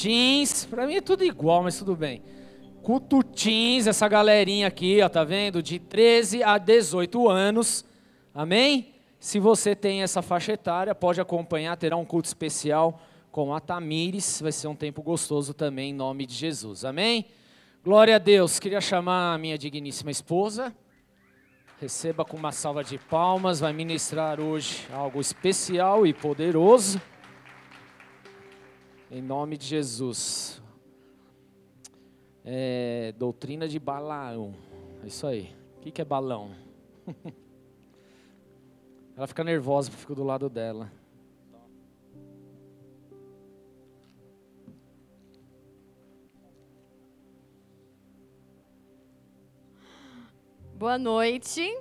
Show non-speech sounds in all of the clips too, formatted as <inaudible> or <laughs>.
teens, pra mim é tudo igual, mas tudo bem. Culto teens, essa galerinha aqui, ó, tá vendo? De 13 a 18 anos, amém? Se você tem essa faixa etária, pode acompanhar, terá um culto especial com a Tamires, vai ser um tempo gostoso também, em nome de Jesus, amém? Glória a Deus, queria chamar a minha digníssima esposa, receba com uma salva de palmas, vai ministrar hoje algo especial e poderoso, em nome de Jesus. É, doutrina de Balaão, é isso aí, o que, que é balão? <laughs> Ela fica nervosa porque fico do lado dela. Boa noite.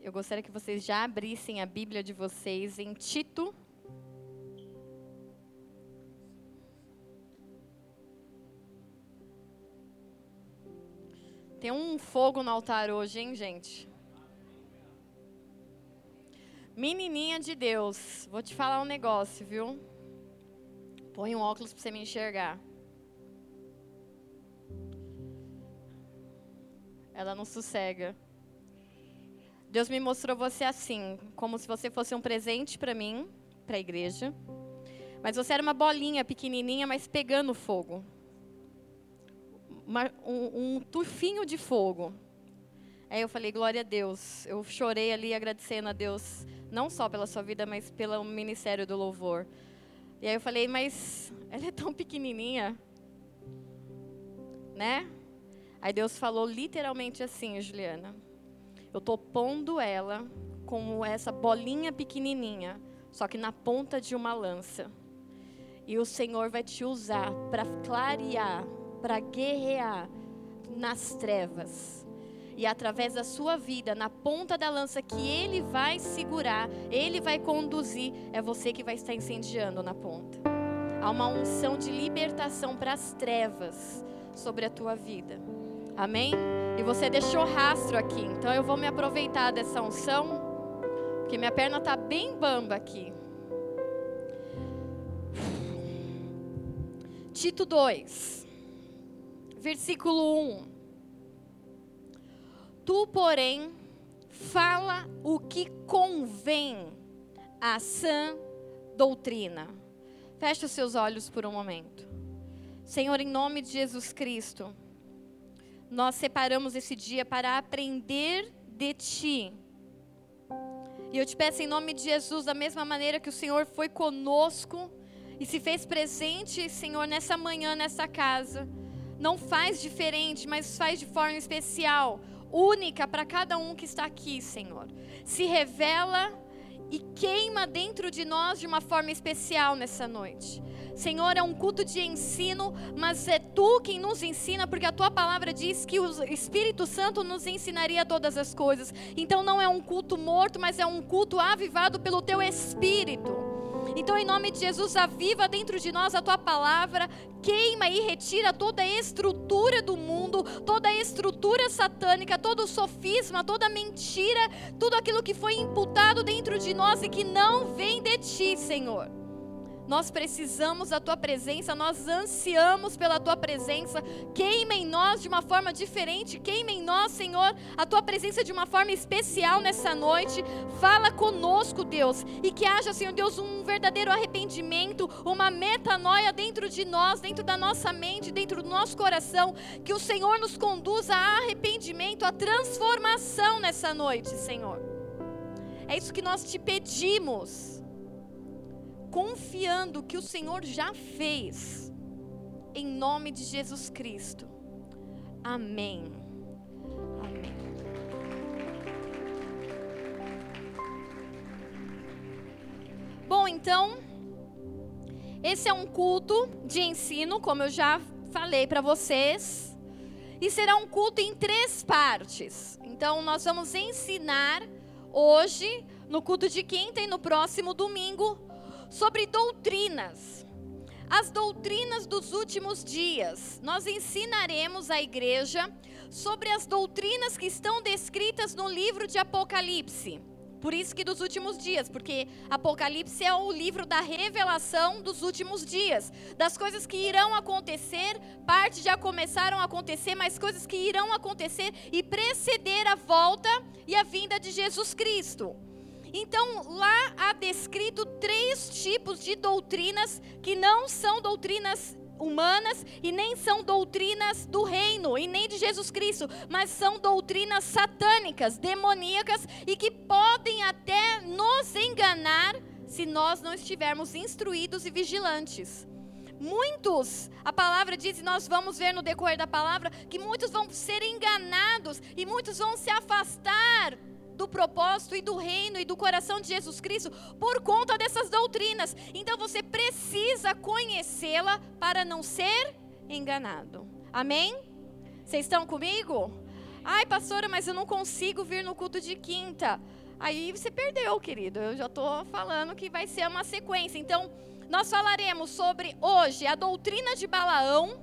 Eu gostaria que vocês já abrissem a Bíblia de vocês em Tito. Tem um fogo no altar hoje, hein, gente? Menininha de Deus, vou te falar um negócio, viu? Põe um óculos para você me enxergar. Ela não sossega. Deus me mostrou você assim, como se você fosse um presente para mim, para a igreja. Mas você era uma bolinha pequenininha, mas pegando fogo. Uma, um, um tufinho de fogo. Aí eu falei, glória a Deus. Eu chorei ali agradecendo a Deus, não só pela sua vida, mas pelo ministério do louvor. E aí eu falei, mas ela é tão pequenininha, né? Aí Deus falou literalmente assim, Juliana. Eu tô pondo ela como essa bolinha pequenininha, só que na ponta de uma lança. E o Senhor vai te usar para clarear, para guerrear nas trevas. E através da sua vida, na ponta da lança que Ele vai segurar, Ele vai conduzir, é você que vai estar incendiando na ponta. Há uma unção de libertação para as trevas sobre a tua vida. Amém? E você deixou rastro aqui. Então eu vou me aproveitar dessa unção, porque minha perna está bem bamba aqui. Tito 2, versículo 1. Tu, porém, fala o que convém à sã doutrina. Feche os seus olhos por um momento. Senhor, em nome de Jesus Cristo, nós separamos esse dia para aprender de Ti. E eu te peço em nome de Jesus, da mesma maneira que o Senhor foi conosco e se fez presente, Senhor, nessa manhã, nessa casa. Não faz diferente, mas faz de forma especial, única para cada um que está aqui, Senhor. Se revela e queima dentro de nós de uma forma especial nessa noite. Senhor, é um culto de ensino, mas é tu quem nos ensina, porque a tua palavra diz que o Espírito Santo nos ensinaria todas as coisas. Então não é um culto morto, mas é um culto avivado pelo teu Espírito. Então, em nome de Jesus, aviva dentro de nós a tua palavra, queima e retira toda a estrutura do mundo, toda a estrutura satânica, todo o sofisma, toda a mentira, tudo aquilo que foi imputado dentro de nós e que não vem de ti, Senhor. Nós precisamos da tua presença, nós ansiamos pela tua presença. Queima em nós de uma forma diferente, queima em nós, Senhor, a tua presença de uma forma especial nessa noite. Fala conosco, Deus, e que haja, Senhor Deus, um verdadeiro arrependimento, uma metanoia dentro de nós, dentro da nossa mente, dentro do nosso coração. Que o Senhor nos conduza a arrependimento, a transformação nessa noite, Senhor. É isso que nós te pedimos confiando que o Senhor já fez, em nome de Jesus Cristo. Amém. Amém. Bom, então, esse é um culto de ensino, como eu já falei para vocês, e será um culto em três partes. Então, nós vamos ensinar hoje, no culto de quinta e no próximo domingo, sobre doutrinas. As doutrinas dos últimos dias. Nós ensinaremos à igreja sobre as doutrinas que estão descritas no livro de Apocalipse. Por isso que dos últimos dias, porque Apocalipse é o livro da revelação dos últimos dias, das coisas que irão acontecer, parte já começaram a acontecer, mas coisas que irão acontecer e preceder a volta e a vinda de Jesus Cristo. Então, lá há descrito três tipos de doutrinas que não são doutrinas humanas e nem são doutrinas do reino e nem de Jesus Cristo, mas são doutrinas satânicas, demoníacas e que podem até nos enganar se nós não estivermos instruídos e vigilantes. Muitos, a palavra diz, e nós vamos ver no decorrer da palavra, que muitos vão ser enganados e muitos vão se afastar do propósito e do reino e do coração de Jesus Cristo por conta dessas doutrinas. Então você precisa conhecê-la para não ser enganado. Amém? Vocês estão comigo? Ai, pastora, mas eu não consigo vir no culto de quinta. Aí você perdeu, querido. Eu já estou falando que vai ser uma sequência. Então, nós falaremos sobre hoje a doutrina de Balaão.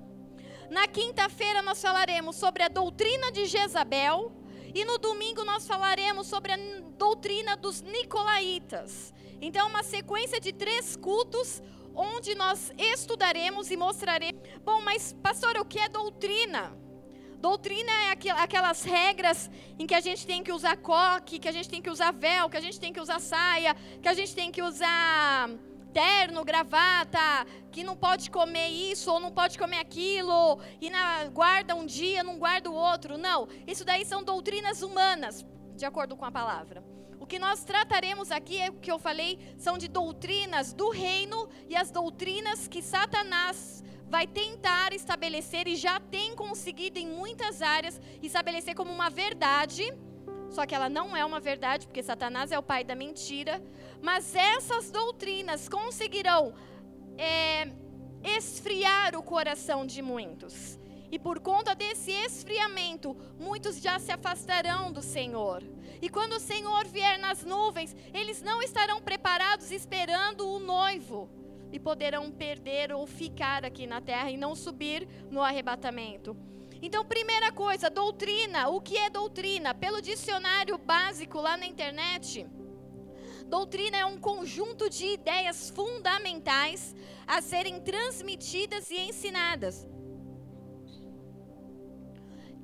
Na quinta-feira, nós falaremos sobre a doutrina de Jezabel. E no domingo nós falaremos sobre a doutrina dos nicolaítas. Então, uma sequência de três cultos onde nós estudaremos e mostraremos. Bom, mas pastor, o que é doutrina? Doutrina é aquelas regras em que a gente tem que usar coque, que a gente tem que usar véu, que a gente tem que usar saia, que a gente tem que usar terno, gravata, que não pode comer isso ou não pode comer aquilo, e na, guarda um dia, não guarda o outro. Não, isso daí são doutrinas humanas, de acordo com a palavra. O que nós trataremos aqui, é o que eu falei, são de doutrinas do reino e as doutrinas que Satanás vai tentar estabelecer e já tem conseguido em muitas áreas estabelecer como uma verdade só que ela não é uma verdade, porque Satanás é o pai da mentira. Mas essas doutrinas conseguirão é, esfriar o coração de muitos. E por conta desse esfriamento, muitos já se afastarão do Senhor. E quando o Senhor vier nas nuvens, eles não estarão preparados esperando o noivo. E poderão perder ou ficar aqui na terra e não subir no arrebatamento. Então, primeira coisa, doutrina. O que é doutrina? Pelo dicionário básico lá na internet, doutrina é um conjunto de ideias fundamentais a serem transmitidas e ensinadas.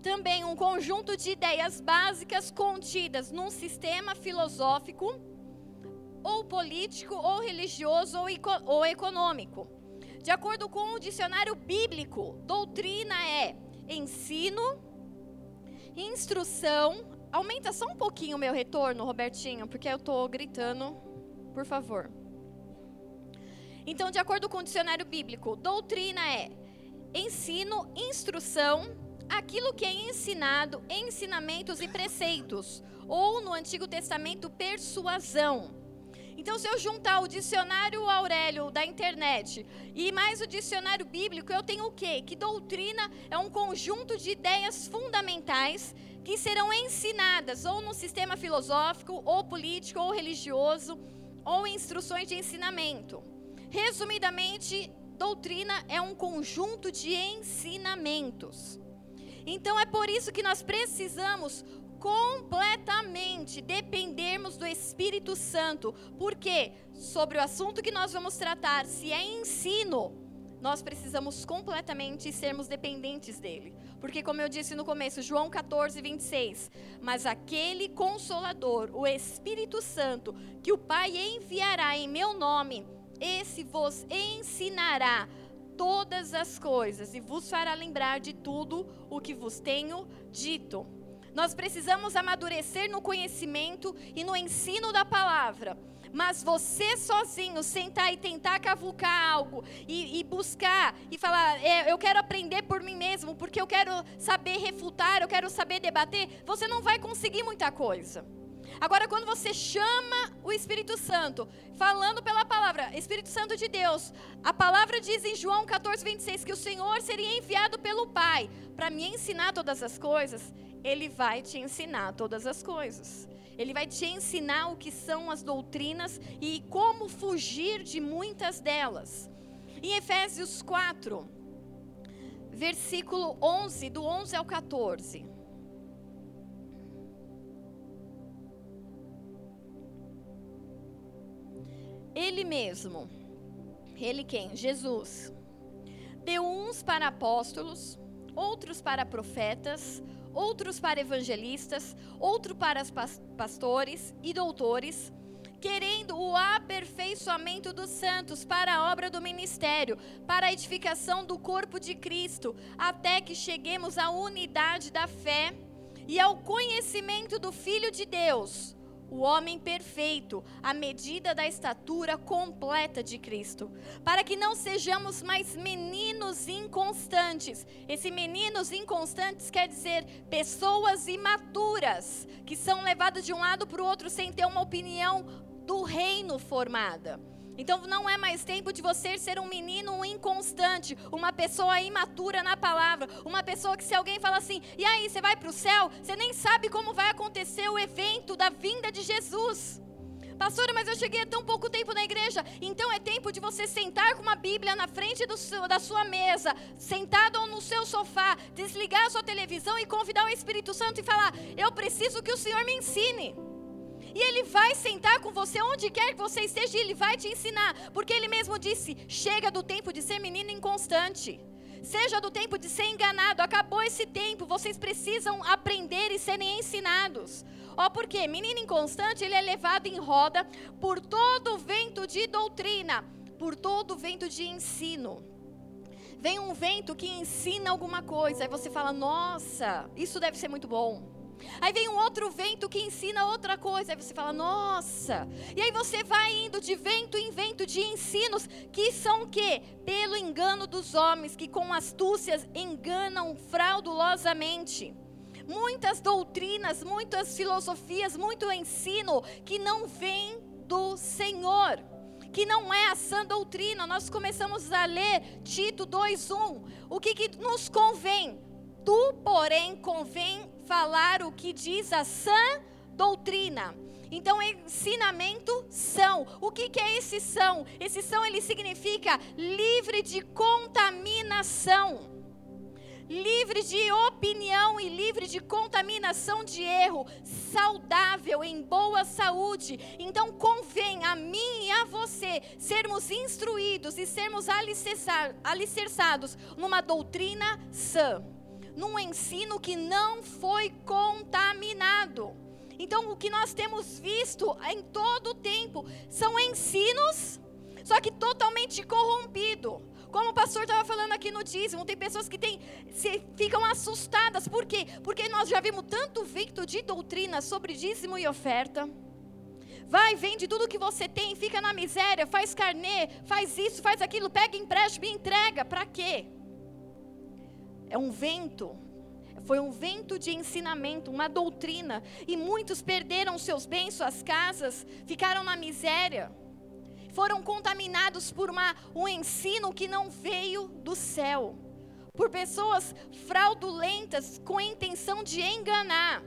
Também um conjunto de ideias básicas contidas num sistema filosófico, ou político, ou religioso, ou, ou econômico. De acordo com o dicionário bíblico, doutrina é ensino, instrução. Aumenta só um pouquinho o meu retorno, Robertinho, porque eu estou gritando, por favor. Então, de acordo com o dicionário bíblico, doutrina é ensino, instrução, aquilo que é ensinado, ensinamentos e preceitos, ou no Antigo Testamento, persuasão. Então, se eu juntar o dicionário Aurélio da internet e mais o dicionário bíblico, eu tenho o quê? Que doutrina é um conjunto de ideias fundamentais que serão ensinadas ou no sistema filosófico, ou político, ou religioso, ou instruções de ensinamento. Resumidamente, doutrina é um conjunto de ensinamentos. Então é por isso que nós precisamos completamente dependermos do Espírito Santo. Porque sobre o assunto que nós vamos tratar, se é ensino, nós precisamos completamente sermos dependentes dele. Porque, como eu disse no começo, João 14, 26. Mas aquele consolador, o Espírito Santo, que o Pai enviará em meu nome, esse vos ensinará todas as coisas e vos fará lembrar de tudo o que vos tenho dito. Nós precisamos amadurecer no conhecimento e no ensino da palavra. Mas você sozinho sentar e tentar cavucar algo e, e buscar e falar, é, eu quero aprender por mim mesmo, porque eu quero saber refutar, eu quero saber debater, você não vai conseguir muita coisa. Agora, quando você chama o Espírito Santo, falando pela palavra, Espírito Santo de Deus, a palavra diz em João 14, 26 que o Senhor seria enviado pelo Pai para me ensinar todas as coisas. Ele vai te ensinar todas as coisas. Ele vai te ensinar o que são as doutrinas e como fugir de muitas delas. Em Efésios 4, versículo 11, do 11 ao 14. ele mesmo, ele quem? Jesus, deu uns para apóstolos, outros para profetas, outros para evangelistas, outro para pastores e doutores, querendo o aperfeiçoamento dos santos para a obra do ministério, para a edificação do corpo de Cristo, até que cheguemos à unidade da fé e ao conhecimento do Filho de Deus o homem perfeito, à medida da estatura completa de Cristo, para que não sejamos mais meninos inconstantes. Esse meninos inconstantes quer dizer pessoas imaturas, que são levadas de um lado para o outro sem ter uma opinião do reino formada. Então não é mais tempo de você ser um menino inconstante, uma pessoa imatura na palavra, uma pessoa que se alguém fala assim, e aí, você vai para o céu? Você nem sabe como vai acontecer o evento da vinda de Jesus. Pastora, mas eu cheguei há tão pouco tempo na igreja. Então é tempo de você sentar com uma Bíblia na frente seu, da sua mesa, sentado no seu sofá, desligar a sua televisão e convidar o Espírito Santo e falar: Eu preciso que o Senhor me ensine. E Ele vai sentar com você onde quer que você esteja e Ele vai te ensinar. Porque Ele mesmo disse: chega do tempo de ser menino inconstante. Seja do tempo de ser enganado. Acabou esse tempo. Vocês precisam aprender e serem ensinados. Ó, por quê? Menino inconstante, ele é levado em roda por todo vento de doutrina, por todo vento de ensino. Vem um vento que ensina alguma coisa, aí você fala: "Nossa, isso deve ser muito bom". Aí vem um outro vento que ensina outra coisa. Aí você fala, nossa. E aí você vai indo de vento em vento de ensinos que são o quê? Pelo engano dos homens, que com astúcias enganam fraudulosamente. Muitas doutrinas, muitas filosofias, muito ensino que não vem do Senhor que não é a sã doutrina. Nós começamos a ler Tito 2:1. O que, que nos convém? Tu, porém, convém falar o que diz a sã doutrina. Então, ensinamento são. O que, que é esse são? Esse são ele significa livre de contaminação. Livre de opinião e livre de contaminação de erro, saudável, em boa saúde. Então convém a mim e a você sermos instruídos e sermos alicerçados numa doutrina sã num ensino que não foi contaminado. Então, o que nós temos visto em todo o tempo são ensinos, só que totalmente corrompido. Como o pastor estava falando aqui no dízimo, tem pessoas que tem, se, ficam assustadas. Por quê? Porque nós já vimos tanto vento de doutrina sobre dízimo e oferta. Vai, vende tudo que você tem, fica na miséria, faz carnê, faz isso, faz aquilo, pega empréstimo e entrega. Para quê? É um vento. Foi um vento de ensinamento, uma doutrina. E muitos perderam seus bens, suas casas, ficaram na miséria. Foram contaminados por uma, um ensino que não veio do céu. Por pessoas fraudulentas com a intenção de enganar.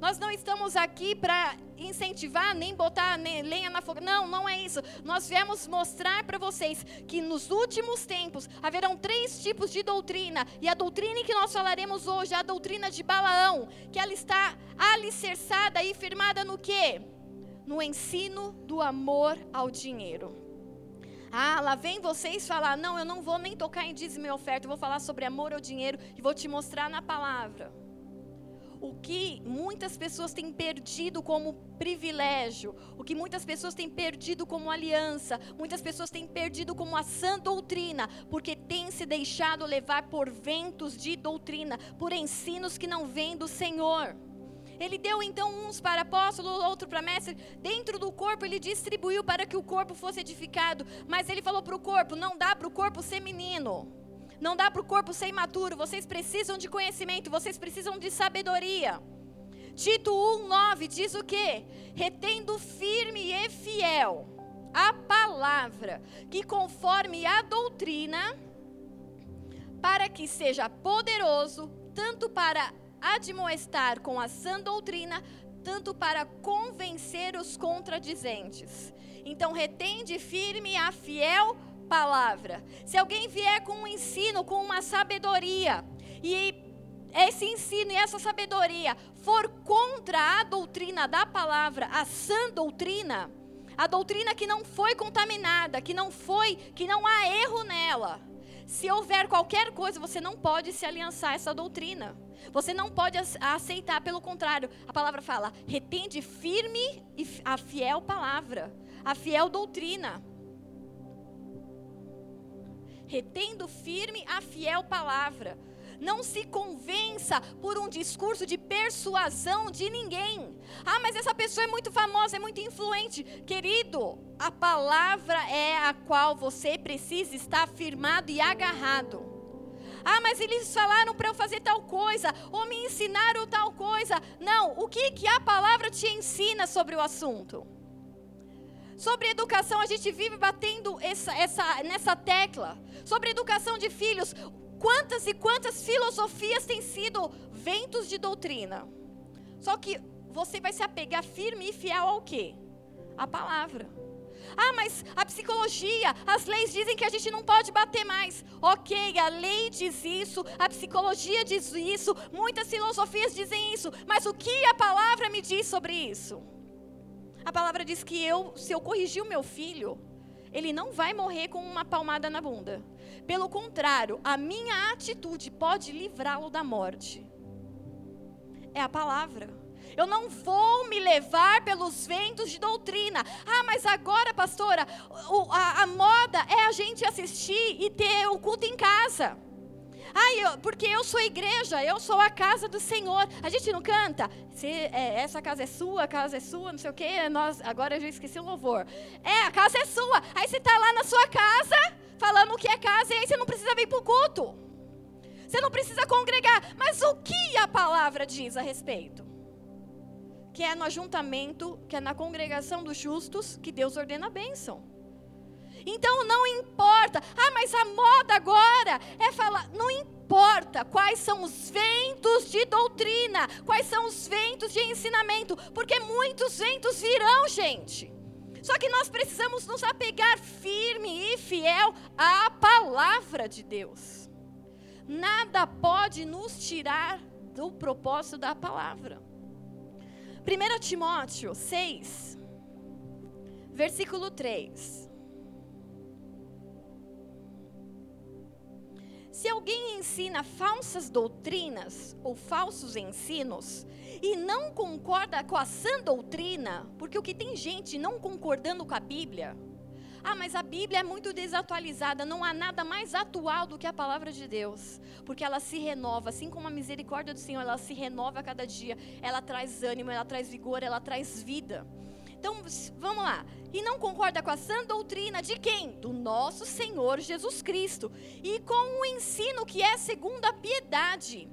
Nós não estamos aqui para incentivar nem botar lenha na fogueira. Não, não é isso. Nós viemos mostrar para vocês que nos últimos tempos haverão três tipos de doutrina. E a doutrina que nós falaremos hoje é a doutrina de Balaão, que ela está alicerçada e firmada no quê? No ensino do amor ao dinheiro. Ah, lá vem vocês falar: não, eu não vou nem tocar em dízimo e oferta, eu vou falar sobre amor ao dinheiro e vou te mostrar na palavra o que muitas pessoas têm perdido como privilégio, o que muitas pessoas têm perdido como aliança, muitas pessoas têm perdido como a sã doutrina, porque têm se deixado levar por ventos de doutrina, por ensinos que não vêm do Senhor. Ele deu então uns para apóstolo, outro para mestre. Dentro do corpo ele distribuiu para que o corpo fosse edificado. Mas ele falou para o corpo: não dá para o corpo ser menino. Não dá para o corpo ser imaturo. Vocês precisam de conhecimento, vocês precisam de sabedoria. Tito 1:9 diz o quê? Retendo firme e fiel a palavra, que conforme a doutrina, para que seja poderoso tanto para admoestar com a sã doutrina, tanto para convencer os contradizentes. Então retende firme a fiel palavra. Se alguém vier com um ensino, com uma sabedoria, e esse ensino e essa sabedoria for contra a doutrina da palavra, a sã doutrina, A doutrina que não foi contaminada, que não foi, que não há erro nela. Se houver qualquer coisa, você não pode se aliançar a essa doutrina. Você não pode aceitar, pelo contrário, a palavra fala: retende firme a fiel palavra, a fiel doutrina. Retendo firme a fiel palavra. Não se convença por um discurso de persuasão de ninguém. Ah, mas essa pessoa é muito famosa, é muito influente. Querido, a palavra é a qual você precisa estar firmado e agarrado. Ah, mas eles falaram para eu fazer tal coisa, ou me ensinaram tal coisa. Não, o que, que a palavra te ensina sobre o assunto? Sobre educação, a gente vive batendo essa, essa, nessa tecla. Sobre educação de filhos, quantas e quantas filosofias têm sido ventos de doutrina. Só que você vai se apegar firme e fiel ao quê? A palavra. Ah, mas a psicologia, as leis dizem que a gente não pode bater mais. Ok, a lei diz isso, a psicologia diz isso, muitas filosofias dizem isso, mas o que a palavra me diz sobre isso? A palavra diz que eu, se eu corrigir o meu filho, ele não vai morrer com uma palmada na bunda. Pelo contrário, a minha atitude pode livrá-lo da morte. É a palavra. Eu não vou me levar pelos ventos de doutrina. Ah, mas agora, pastora, a, a moda é a gente assistir e ter o culto em casa. Ah, eu, porque eu sou igreja, eu sou a casa do Senhor. A gente não canta? Se, é, essa casa é sua, a casa é sua, não sei o quê. Nós, agora eu já esqueci o louvor. É, a casa é sua. Aí você está lá na sua casa, falando que é casa, e aí você não precisa vir para o culto. Você não precisa congregar. Mas o que a palavra diz a respeito? que é no ajuntamento, que é na congregação dos justos, que Deus ordena a bênção. Então não importa, ah, mas a moda agora é falar, não importa quais são os ventos de doutrina, quais são os ventos de ensinamento, porque muitos ventos virão, gente. Só que nós precisamos nos apegar firme e fiel à palavra de Deus. Nada pode nos tirar do propósito da palavra. 1 Timóteo 6, versículo 3. Se alguém ensina falsas doutrinas ou falsos ensinos e não concorda com a sã doutrina, porque o que tem gente não concordando com a Bíblia, ah, mas a Bíblia é muito desatualizada, não há nada mais atual do que a palavra de Deus, porque ela se renova, assim como a misericórdia do Senhor, ela se renova a cada dia, ela traz ânimo, ela traz vigor, ela traz vida. Então, vamos lá. E não concorda com a sã doutrina de quem? Do nosso Senhor Jesus Cristo. E com o ensino que é segundo a piedade.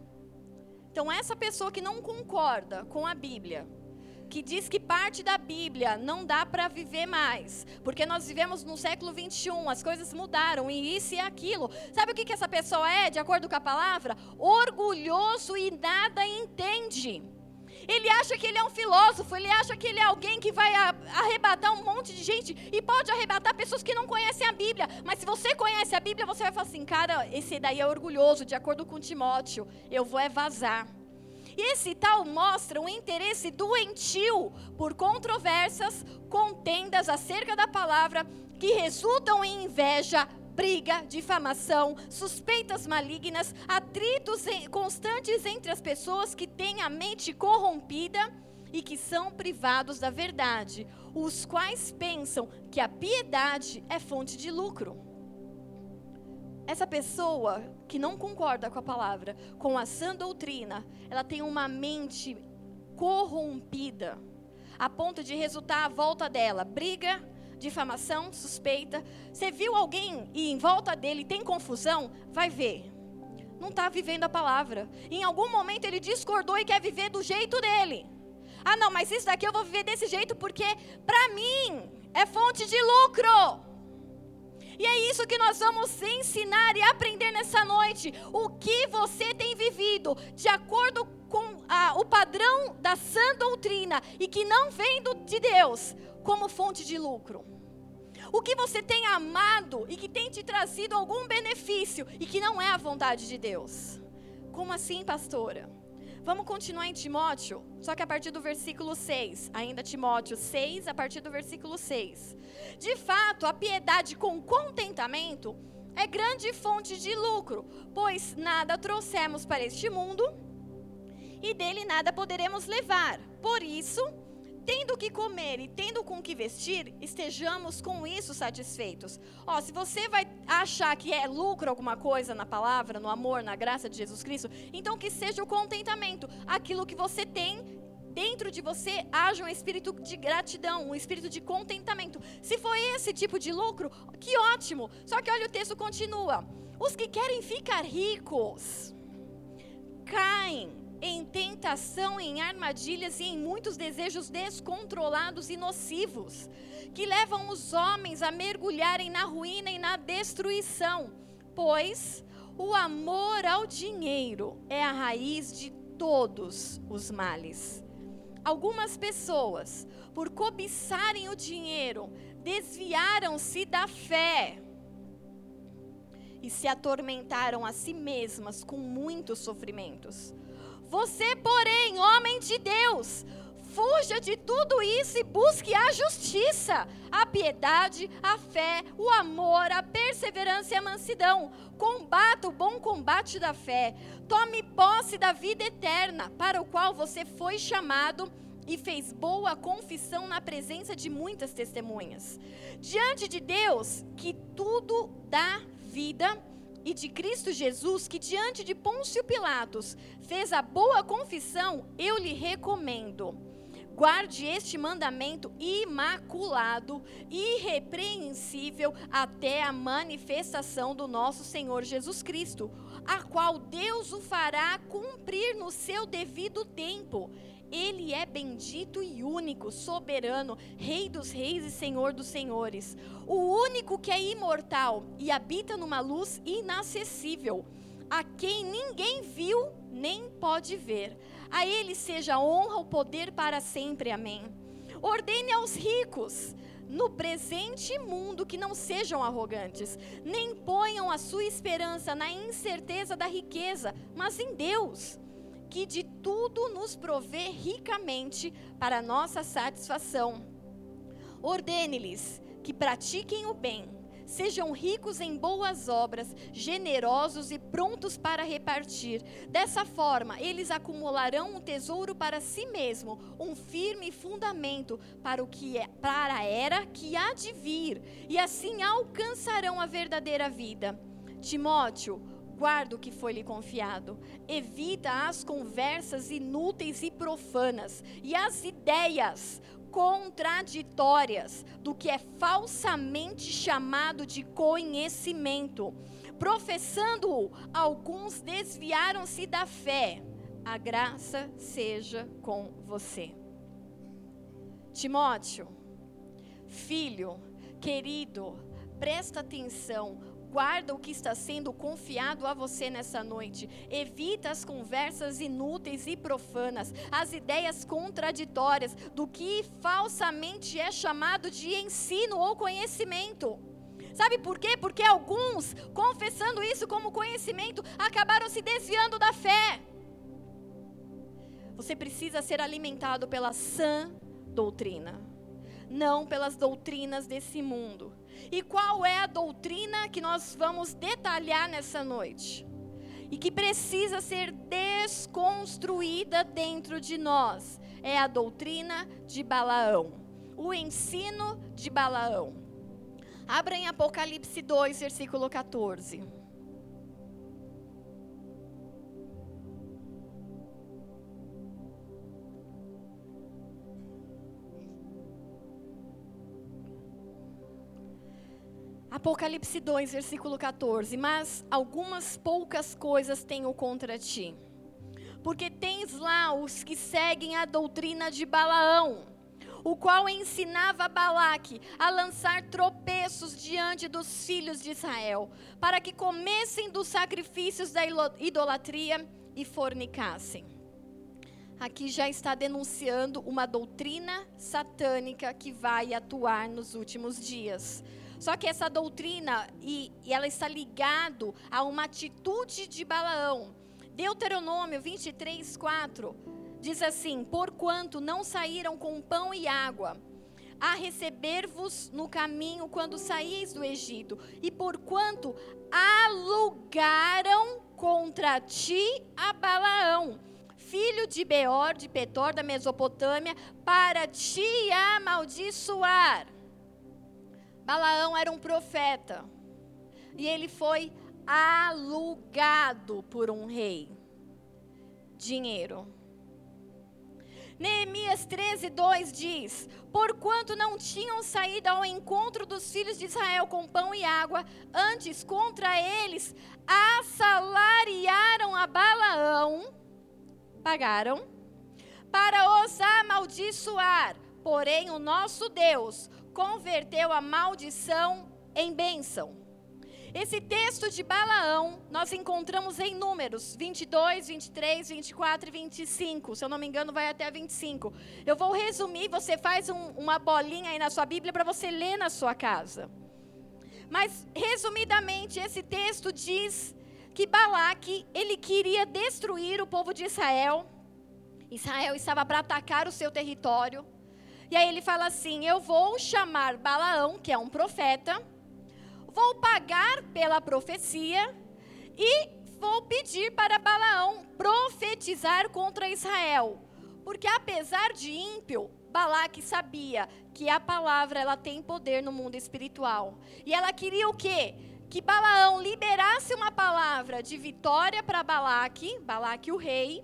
Então, essa pessoa que não concorda com a Bíblia, que diz que parte da Bíblia não dá para viver mais, porque nós vivemos no século 21, as coisas mudaram e isso e aquilo. Sabe o que, que essa pessoa é, de acordo com a palavra? Orgulhoso e nada entende. Ele acha que ele é um filósofo, ele acha que ele é alguém que vai arrebatar um monte de gente e pode arrebatar pessoas que não conhecem a Bíblia. Mas se você conhece a Bíblia, você vai falar assim: cara, esse daí é orgulhoso, de acordo com Timóteo, eu vou é vazar. Esse tal mostra um interesse doentio por controvérsias, contendas acerca da palavra, que resultam em inveja, briga, difamação, suspeitas malignas, atritos constantes entre as pessoas que têm a mente corrompida e que são privados da verdade, os quais pensam que a piedade é fonte de lucro. Essa pessoa que não concorda com a palavra, com a sã doutrina, ela tem uma mente corrompida, a ponto de resultar à volta dela briga, difamação, suspeita. Você viu alguém e em volta dele tem confusão? Vai ver. Não está vivendo a palavra. Em algum momento ele discordou e quer viver do jeito dele. Ah, não, mas isso daqui eu vou viver desse jeito porque, para mim, é fonte de lucro. E é isso que nós vamos ensinar e aprender nessa noite. O que você tem vivido de acordo com a, o padrão da sã doutrina e que não vem do, de Deus como fonte de lucro. O que você tem amado e que tem te trazido algum benefício e que não é a vontade de Deus. Como assim, pastora? Vamos continuar em Timóteo, só que a partir do versículo 6. Ainda Timóteo 6, a partir do versículo 6. De fato, a piedade com contentamento é grande fonte de lucro, pois nada trouxemos para este mundo e dele nada poderemos levar. Por isso, tendo que comer e tendo com que vestir, estejamos com isso satisfeitos. Ó, se você vai achar que é lucro alguma coisa na palavra, no amor, na graça de Jesus Cristo, então que seja o contentamento, aquilo que você tem dentro de você haja um espírito de gratidão, um espírito de contentamento. Se for esse tipo de lucro, que ótimo. Só que olha o texto continua. Os que querem ficar ricos caem em tentação, em armadilhas e em muitos desejos descontrolados e nocivos, que levam os homens a mergulharem na ruína e na destruição, pois o amor ao dinheiro é a raiz de todos os males. Algumas pessoas, por cobiçarem o dinheiro, desviaram-se da fé e se atormentaram a si mesmas com muitos sofrimentos. Você, porém, homem de Deus, fuja de tudo isso e busque a justiça, a piedade, a fé, o amor, a perseverança e a mansidão. Combata o bom combate da fé. Tome posse da vida eterna, para o qual você foi chamado e fez boa confissão na presença de muitas testemunhas. Diante de Deus, que tudo dá vida e de Cristo Jesus, que diante de Pôncio Pilatos fez a boa confissão, eu lhe recomendo. Guarde este mandamento imaculado, irrepreensível, até a manifestação do nosso Senhor Jesus Cristo, a qual Deus o fará cumprir no seu devido tempo. Ele é bendito e único, soberano, Rei dos reis e Senhor dos senhores. O único que é imortal e habita numa luz inacessível, a quem ninguém viu nem pode ver. A Ele seja honra, o poder para sempre. Amém. Ordene aos ricos no presente mundo que não sejam arrogantes, nem ponham a sua esperança na incerteza da riqueza, mas em Deus que de tudo nos provê ricamente para nossa satisfação. Ordene-lhes que pratiquem o bem, sejam ricos em boas obras, generosos e prontos para repartir. Dessa forma, eles acumularão um tesouro para si mesmo, um firme fundamento para o que é, para a era que há de vir, e assim alcançarão a verdadeira vida. Timóteo, guarda o que foi lhe confiado. Evita as conversas inúteis e profanas e as ideias contraditórias do que é falsamente chamado de conhecimento. Professando-o, alguns desviaram-se da fé. A graça seja com você. Timóteo, filho, querido, presta atenção Guarda o que está sendo confiado a você nessa noite. Evita as conversas inúteis e profanas, as ideias contraditórias do que falsamente é chamado de ensino ou conhecimento. Sabe por quê? Porque alguns, confessando isso como conhecimento, acabaram se desviando da fé. Você precisa ser alimentado pela sã doutrina, não pelas doutrinas desse mundo. E qual é a doutrina que nós vamos detalhar nessa noite? E que precisa ser desconstruída dentro de nós? É a doutrina de Balaão, o ensino de Balaão. Abra em Apocalipse 2, versículo 14. Apocalipse 2, versículo 14. Mas algumas poucas coisas tenho contra ti. Porque tens lá os que seguem a doutrina de Balaão, o qual ensinava Balaque a lançar tropeços diante dos filhos de Israel, para que comessem dos sacrifícios da idolatria e fornicassem. Aqui já está denunciando uma doutrina satânica que vai atuar nos últimos dias. Só que essa doutrina, e, e ela está ligado a uma atitude de Balaão, Deuteronômio 23, 4 diz assim: Porquanto não saíram com pão e água, a receber-vos no caminho quando saíis do Egito, e porquanto alugaram contra ti a Balaão, filho de Beor, de Petor, da Mesopotâmia, para te amaldiçoar. Balaão era um profeta, e ele foi alugado por um rei. Dinheiro. Neemias 13, 2 diz: Porquanto não tinham saído ao encontro dos filhos de Israel com pão e água, antes contra eles assalariaram a Balaão, pagaram, para os amaldiçoar. Porém, o nosso Deus converteu a maldição em bênção. Esse texto de Balaão nós encontramos em Números 22, 23, 24 e 25. Se eu não me engano, vai até 25. Eu vou resumir, você faz um, uma bolinha aí na sua Bíblia para você ler na sua casa. Mas, resumidamente, esse texto diz que Balaque, ele queria destruir o povo de Israel. Israel estava para atacar o seu território. E aí ele fala assim: Eu vou chamar Balaão, que é um profeta vou pagar pela profecia e vou pedir para Balaão profetizar contra Israel. Porque apesar de ímpio, Balaque sabia que a palavra ela tem poder no mundo espiritual. E ela queria o quê? Que Balaão liberasse uma palavra de vitória para Balaque, Balaque o rei,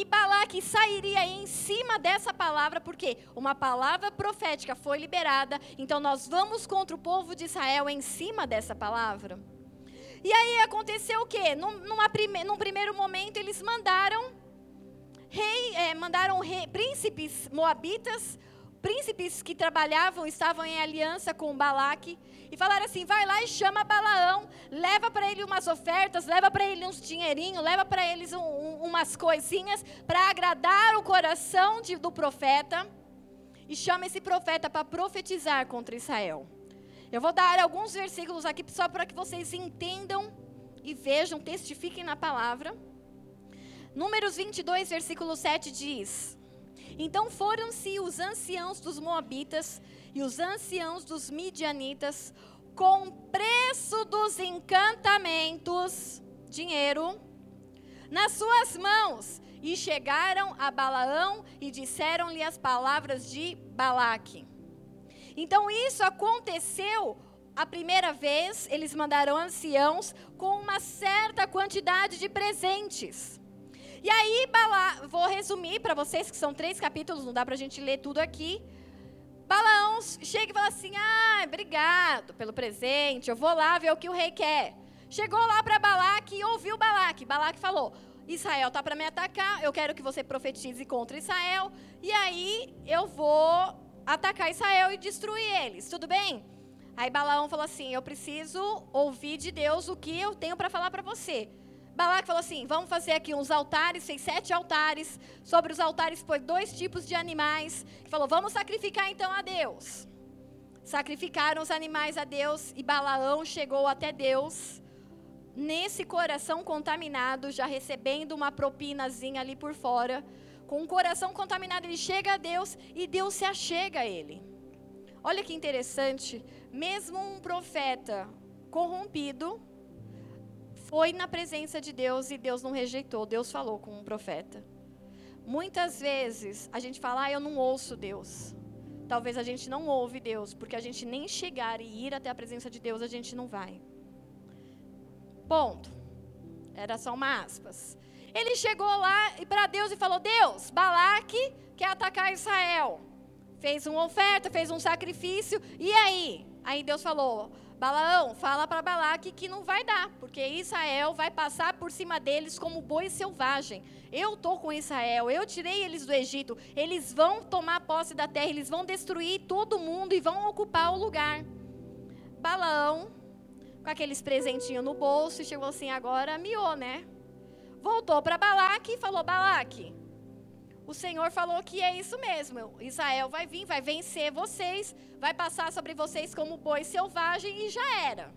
e Balaque sairia em cima dessa palavra, porque uma palavra profética foi liberada, então nós vamos contra o povo de Israel em cima dessa palavra. E aí aconteceu o quê? Num, numa prime, num primeiro momento eles mandaram rei, é, mandaram rei, príncipes moabitas príncipes que trabalhavam, estavam em aliança com Balaque, e falaram assim: vai lá e chama Balaão, leva para ele umas ofertas, leva para ele uns dinheirinhos, leva para eles um, um, umas coisinhas para agradar o coração de, do profeta, e chama esse profeta para profetizar contra Israel. Eu vou dar alguns versículos aqui só para que vocês entendam e vejam, testifiquem na palavra. Números 22, versículo 7 diz: então foram-se os anciãos dos Moabitas e os anciãos dos Midianitas, com preço dos encantamentos, dinheiro, nas suas mãos, e chegaram a Balaão e disseram-lhe as palavras de Balaque. Então isso aconteceu a primeira vez, eles mandaram anciãos com uma certa quantidade de presentes. E aí, Bala, vou resumir para vocês, que são três capítulos, não dá para a gente ler tudo aqui. Balaão chega e fala assim: ah, obrigado pelo presente, eu vou lá ver o que o rei quer. Chegou lá para Balaque e ouviu Balaque. Balaque falou: Israel tá para me atacar, eu quero que você profetize contra Israel, e aí eu vou atacar Israel e destruir eles, tudo bem? Aí Balaão falou assim: Eu preciso ouvir de Deus o que eu tenho para falar para você. Balaque falou assim: vamos fazer aqui uns altares, fez sete altares. Sobre os altares pôs dois tipos de animais. Falou: vamos sacrificar então a Deus. Sacrificaram os animais a Deus e Balaão chegou até Deus nesse coração contaminado, já recebendo uma propinazinha ali por fora. Com o coração contaminado, ele chega a Deus e Deus se achega a ele. Olha que interessante, mesmo um profeta corrompido, foi na presença de Deus e Deus não rejeitou. Deus falou com um profeta. Muitas vezes a gente fala, ah, eu não ouço Deus. Talvez a gente não ouve Deus, porque a gente nem chegar e ir até a presença de Deus, a gente não vai. Ponto. Era só uma aspas. Ele chegou lá para Deus e falou: Deus, Balaque quer atacar Israel. Fez uma oferta, fez um sacrifício. E aí? Aí Deus falou: Balaão, fala para Balaque que não vai dar, porque Israel vai passar por cima deles como boi selvagem. Eu estou com Israel, eu tirei eles do Egito, eles vão tomar posse da terra, eles vão destruir todo mundo e vão ocupar o lugar. Balaão, com aqueles presentinhos no bolso, chegou assim: agora miou, né? Voltou para Balaque e falou: Balaque, o Senhor falou que é isso mesmo. Israel vai vir, vai vencer vocês, vai passar sobre vocês como boi selvagem e já era.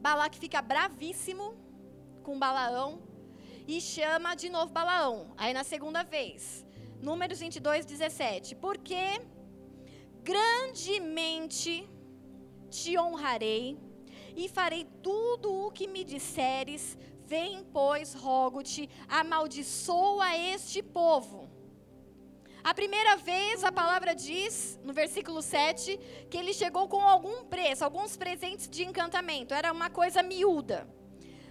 Balaque fica bravíssimo com Balaão. e chama de novo Balaão. Aí na segunda vez, Números 22, 17. Porque grandemente te honrarei e farei tudo o que me disseres. Vem, pois, rogo-te, amaldiçoa este povo. A primeira vez a palavra diz, no versículo 7, que ele chegou com algum preço, alguns presentes de encantamento. Era uma coisa miúda.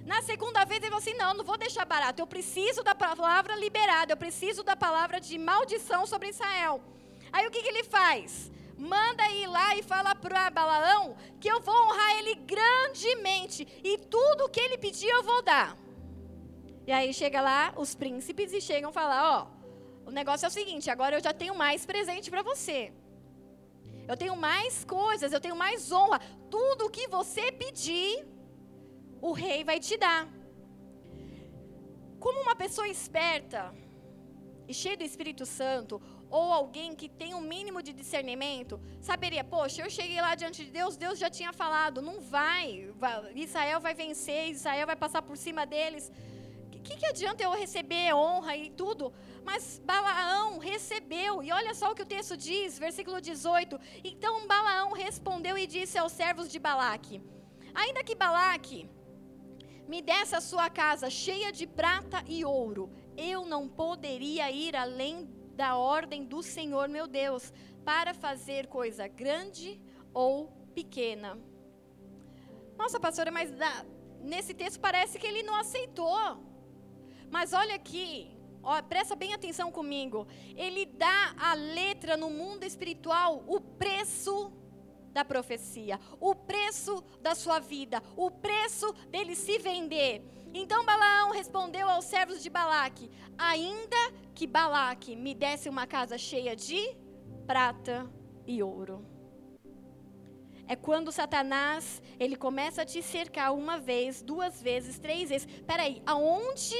Na segunda vez ele falou assim: não, não vou deixar barato. Eu preciso da palavra liberada. Eu preciso da palavra de maldição sobre Israel. Aí o que, que ele faz? Manda ir lá e fala para Balaão que eu vou honrar ele grandemente. E tudo que ele pedir eu vou dar. E aí chega lá os príncipes e chegam falar: ó, o negócio é o seguinte, agora eu já tenho mais presente para você. Eu tenho mais coisas, eu tenho mais honra. Tudo que você pedir, o rei vai te dar. Como uma pessoa esperta e cheia do Espírito Santo, ou alguém que tem um mínimo de discernimento, saberia, poxa, eu cheguei lá diante de Deus, Deus já tinha falado, não vai, Israel vai vencer, Israel vai passar por cima deles. O que, que adianta eu receber honra e tudo? Mas Balaão recebeu, e olha só o que o texto diz, versículo 18. Então Balaão respondeu e disse aos servos de Balaque: Ainda que Balaque me desse a sua casa cheia de prata e ouro, eu não poderia ir além da ordem do Senhor meu Deus, para fazer coisa grande ou pequena. Nossa, pastora, mas da, nesse texto parece que ele não aceitou. Mas olha aqui, ó, presta bem atenção comigo. Ele dá a letra no mundo espiritual o preço da profecia, o preço da sua vida, o preço dele se vender. Então Balaão respondeu aos servos de Balaque: Ainda que Balaque me desse uma casa cheia de prata e ouro. É quando Satanás, ele começa a te cercar uma vez, duas vezes, três vezes. Peraí, aonde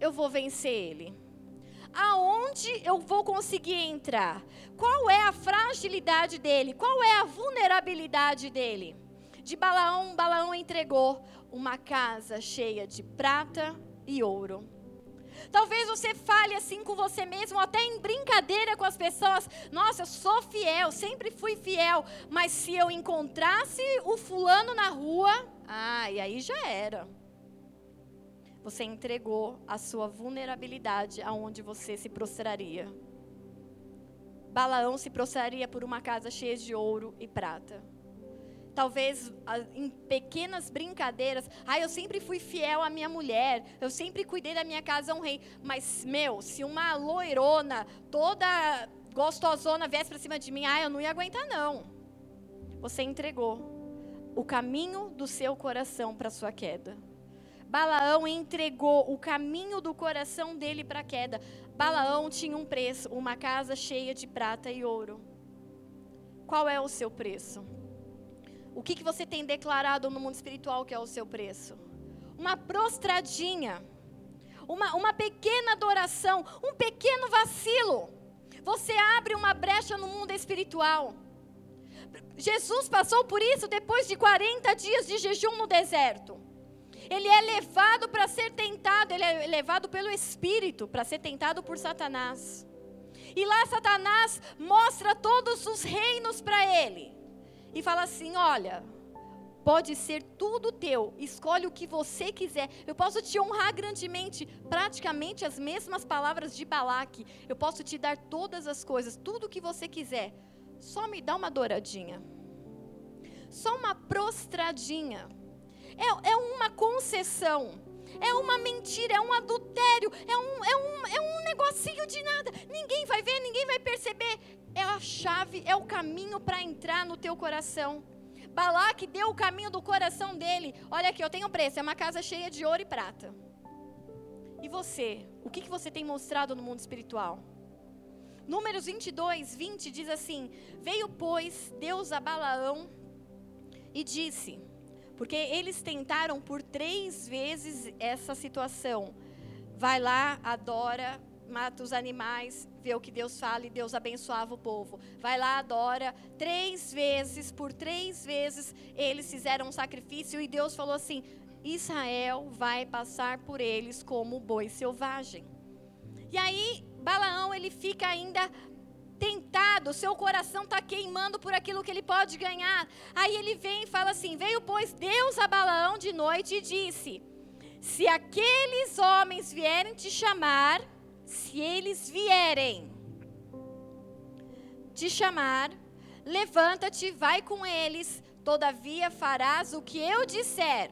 eu vou vencer ele? aonde eu vou conseguir entrar? Qual é a fragilidade dele? Qual é a vulnerabilidade dele? De Balaão, Balaão entregou uma casa cheia de prata e ouro. Talvez você fale assim com você mesmo, até em brincadeira com as pessoas. Nossa, eu sou fiel, sempre fui fiel. Mas se eu encontrasse o fulano na rua, ah, e aí já era. Você entregou a sua vulnerabilidade aonde você se prostraria. Balaão se prostraria por uma casa cheia de ouro e prata. Talvez em pequenas brincadeiras, ah, eu sempre fui fiel à minha mulher, eu sempre cuidei da minha casa, um rei. Mas, meu, se uma loirona, toda gostosona, viesse para cima de mim, ah, eu não ia aguentar, não. Você entregou o caminho do seu coração para sua queda. Balaão entregou o caminho do coração dele para a queda. Balaão tinha um preço, uma casa cheia de prata e ouro. Qual é o seu preço? O que, que você tem declarado no mundo espiritual que é o seu preço? Uma prostradinha, uma, uma pequena adoração, um pequeno vacilo. Você abre uma brecha no mundo espiritual. Jesus passou por isso depois de 40 dias de jejum no deserto. Ele é levado para ser tentado, ele é levado pelo Espírito para ser tentado por Satanás. E lá Satanás mostra todos os reinos para ele. E fala assim: olha, pode ser tudo teu, escolhe o que você quiser. Eu posso te honrar grandemente, praticamente as mesmas palavras de Balaque. Eu posso te dar todas as coisas, tudo o que você quiser. Só me dá uma douradinha. Só uma prostradinha é, é uma concessão. É uma mentira, é um adultério, é um, é, um, é um negocinho de nada. Ninguém vai ver, ninguém vai perceber. É a chave, é o caminho para entrar no teu coração. Balaque deu o caminho do coração dele. Olha aqui, eu tenho preço, é uma casa cheia de ouro e prata. E você? O que, que você tem mostrado no mundo espiritual? Números 22, 20 diz assim: Veio, pois, Deus a Balaão e disse: porque eles tentaram por três vezes essa situação. Vai lá, adora, mata os animais, ver o que Deus fala e Deus abençoava o povo. Vai lá, adora. Três vezes, por três vezes, eles fizeram um sacrifício e Deus falou assim: Israel vai passar por eles como boi selvagem. E aí, Balaão, ele fica ainda seu coração está queimando por aquilo que ele pode ganhar. Aí ele vem e fala assim: Veio, pois, Deus a Balaão de noite e disse: Se aqueles homens vierem te chamar, se eles vierem te chamar, levanta-te, vai com eles, todavia farás o que eu disser.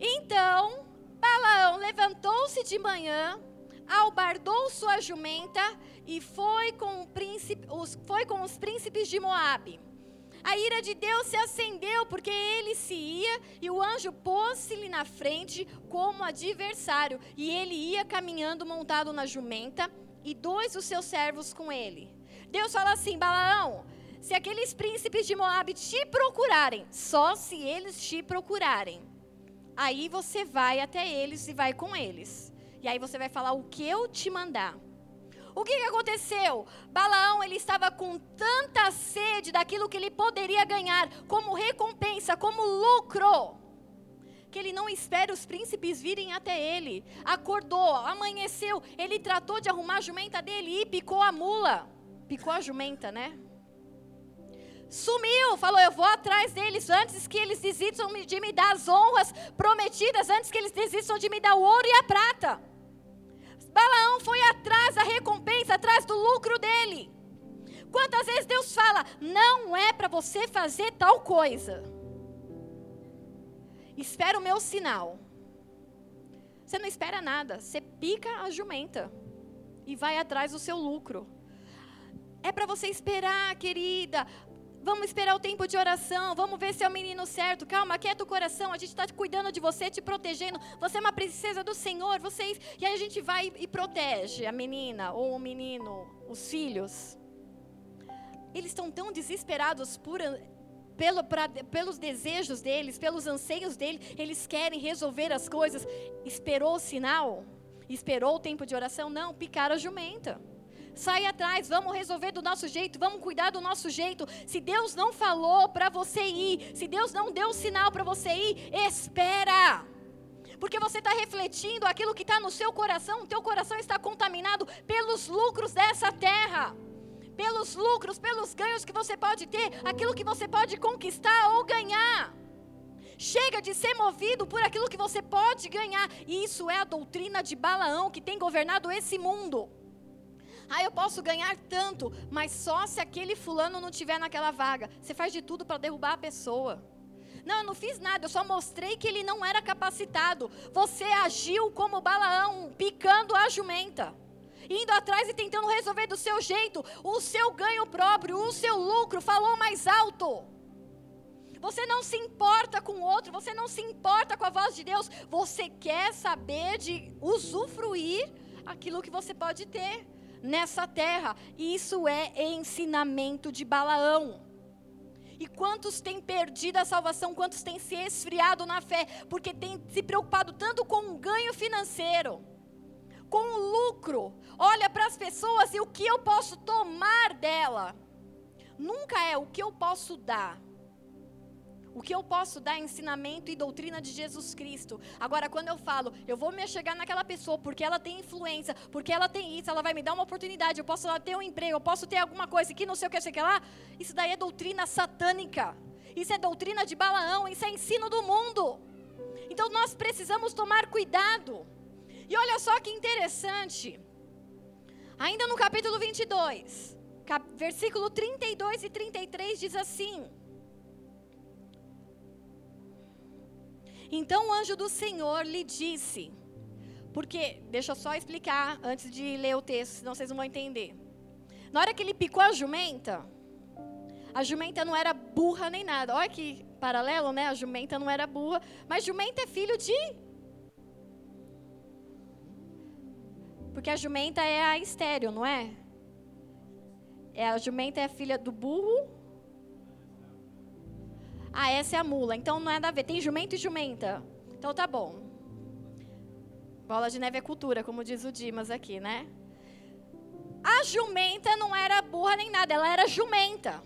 Então, Balaão levantou-se de manhã, albardou sua jumenta e foi com, príncipe, os, foi com os príncipes de Moabe. A ira de Deus se acendeu porque ele se ia e o anjo pôs-se-lhe na frente como adversário. E ele ia caminhando montado na jumenta e dois dos seus servos com ele. Deus fala assim: Balaão, se aqueles príncipes de Moabe te procurarem, só se eles te procurarem, aí você vai até eles e vai com eles. E aí você vai falar o que eu te mandar. O que, que aconteceu? Balaão ele estava com tanta sede daquilo que ele poderia ganhar como recompensa, como lucro, que ele não espera os príncipes virem até ele. Acordou, amanheceu, ele tratou de arrumar a jumenta dele e picou a mula. Picou a jumenta, né? Sumiu, falou: Eu vou atrás deles antes que eles desistam de me dar as honras prometidas, antes que eles desistam de me dar o ouro e a prata. Balaão foi atrás da recompensa, atrás do lucro dele. Quantas vezes Deus fala, não é para você fazer tal coisa. Espera o meu sinal. Você não espera nada, você pica a jumenta e vai atrás do seu lucro. É para você esperar, querida. Vamos esperar o tempo de oração. Vamos ver se é o menino certo. Calma, quieta o coração. A gente está cuidando de você, te protegendo. Você é uma princesa do Senhor. Vocês... E aí a gente vai e protege a menina ou o menino, os filhos. Eles estão tão desesperados por, pelo, pra, pelos desejos deles, pelos anseios deles. Eles querem resolver as coisas. Esperou o sinal? Esperou o tempo de oração? Não, picaram a jumenta. Sai atrás, vamos resolver do nosso jeito, vamos cuidar do nosso jeito. Se Deus não falou para você ir, se Deus não deu sinal para você ir, espera. Porque você está refletindo aquilo que está no seu coração, o teu coração está contaminado pelos lucros dessa terra pelos lucros, pelos ganhos que você pode ter, aquilo que você pode conquistar ou ganhar. Chega de ser movido por aquilo que você pode ganhar. E isso é a doutrina de Balaão que tem governado esse mundo. Ah, eu posso ganhar tanto, mas só se aquele fulano não tiver naquela vaga. Você faz de tudo para derrubar a pessoa. Não, eu não fiz nada, eu só mostrei que ele não era capacitado. Você agiu como Balaão, picando a jumenta. Indo atrás e tentando resolver do seu jeito, o seu ganho próprio, o seu lucro falou mais alto. Você não se importa com o outro, você não se importa com a voz de Deus, você quer saber de usufruir aquilo que você pode ter nessa terra. Isso é ensinamento de Balaão. E quantos têm perdido a salvação, quantos têm se esfriado na fé, porque têm se preocupado tanto com o ganho financeiro, com o lucro. Olha para as pessoas e o que eu posso tomar dela. Nunca é o que eu posso dar o que eu posso dar é ensinamento e doutrina de Jesus Cristo. Agora, quando eu falo, eu vou me chegar naquela pessoa porque ela tem influência, porque ela tem isso, ela vai me dar uma oportunidade, eu posso lá ter um emprego, eu posso ter alguma coisa que não sei o que, sei o que lá. Isso daí é doutrina satânica. Isso é doutrina de Balaão, isso é ensino do mundo. Então nós precisamos tomar cuidado. E olha só que interessante. Ainda no capítulo 22, cap versículo 32 e 33 diz assim: Então o anjo do Senhor lhe disse, porque, deixa eu só explicar antes de ler o texto, senão vocês não vão entender. Na hora que ele picou a jumenta, a jumenta não era burra nem nada. Olha que paralelo, né? A jumenta não era burra, mas jumenta é filho de. Porque a jumenta é a estéreo, não é? É a jumenta é a filha do burro ah, essa é a mula. Então não é nada a ver. Tem jumento e jumenta. Então tá bom. Bola de neve é cultura, como diz o Dimas aqui, né? A jumenta não era burra nem nada, ela era jumenta.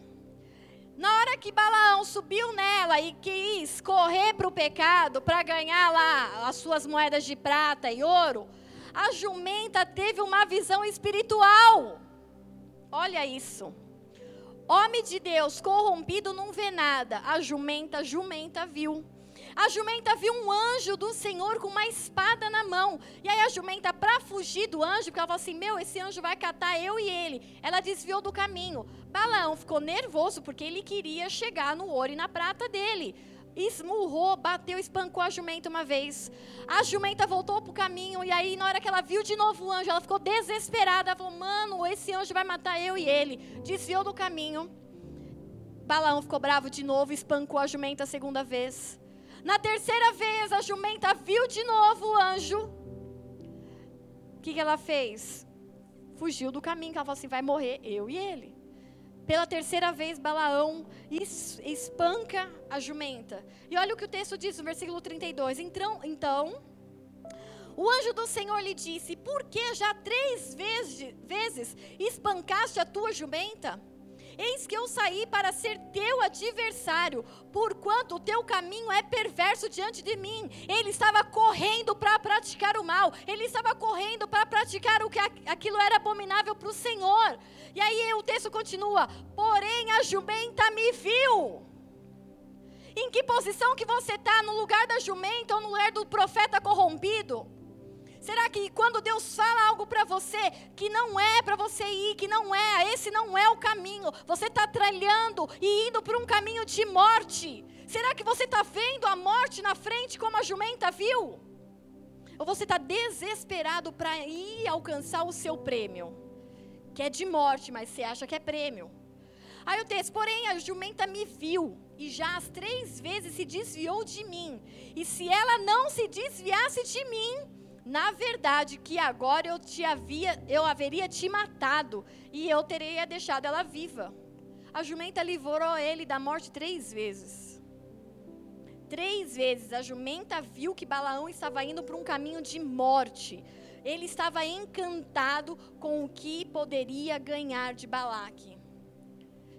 Na hora que Balaão subiu nela e quis correr para o pecado, para ganhar lá as suas moedas de prata e ouro, a jumenta teve uma visão espiritual. Olha isso. Homem de Deus corrompido não vê nada. A jumenta, jumenta viu. A jumenta viu um anjo do Senhor com uma espada na mão. E aí a jumenta, para fugir do anjo, porque ela falou assim: Meu, esse anjo vai catar eu e ele. Ela desviou do caminho. Balaão ficou nervoso porque ele queria chegar no ouro e na prata dele. Esmurrou, bateu, espancou a jumenta uma vez. A jumenta voltou para o caminho. E aí, na hora que ela viu de novo o anjo, ela ficou desesperada. Ela falou: Mano, esse anjo vai matar eu e ele. Desviou do caminho. Balaão ficou bravo de novo, espancou a jumenta a segunda vez. Na terceira vez, a jumenta viu de novo o anjo. O que, que ela fez? Fugiu do caminho, ela falou assim: vai morrer eu e ele. Pela terceira vez, Balaão espanca a jumenta. E olha o que o texto diz no versículo 32. Então, então o anjo do Senhor lhe disse: Por que já três vezes, vezes espancaste a tua jumenta? Eis que eu saí para ser teu adversário, porquanto o teu caminho é perverso diante de mim. Ele estava correndo para praticar o mal, ele estava correndo para praticar o que aquilo era abominável para o Senhor. E aí o texto continua: porém a jumenta me viu. Em que posição que você está? No lugar da jumenta ou no lugar do profeta corrompido? Será que quando Deus fala algo para você que não é para você ir, que não é, esse não é o caminho, você está tralhando e indo para um caminho de morte? Será que você está vendo a morte na frente como a jumenta viu? Ou você está desesperado para ir alcançar o seu prêmio, que é de morte, mas você acha que é prêmio? Aí o texto, porém a jumenta me viu e já as três vezes se desviou de mim. E se ela não se desviasse de mim, na verdade, que agora eu te havia, eu haveria te matado e eu teria deixado ela viva. A jumenta livrou ele da morte três vezes. Três vezes a jumenta viu que Balaão estava indo para um caminho de morte. Ele estava encantado com o que poderia ganhar de Balaque.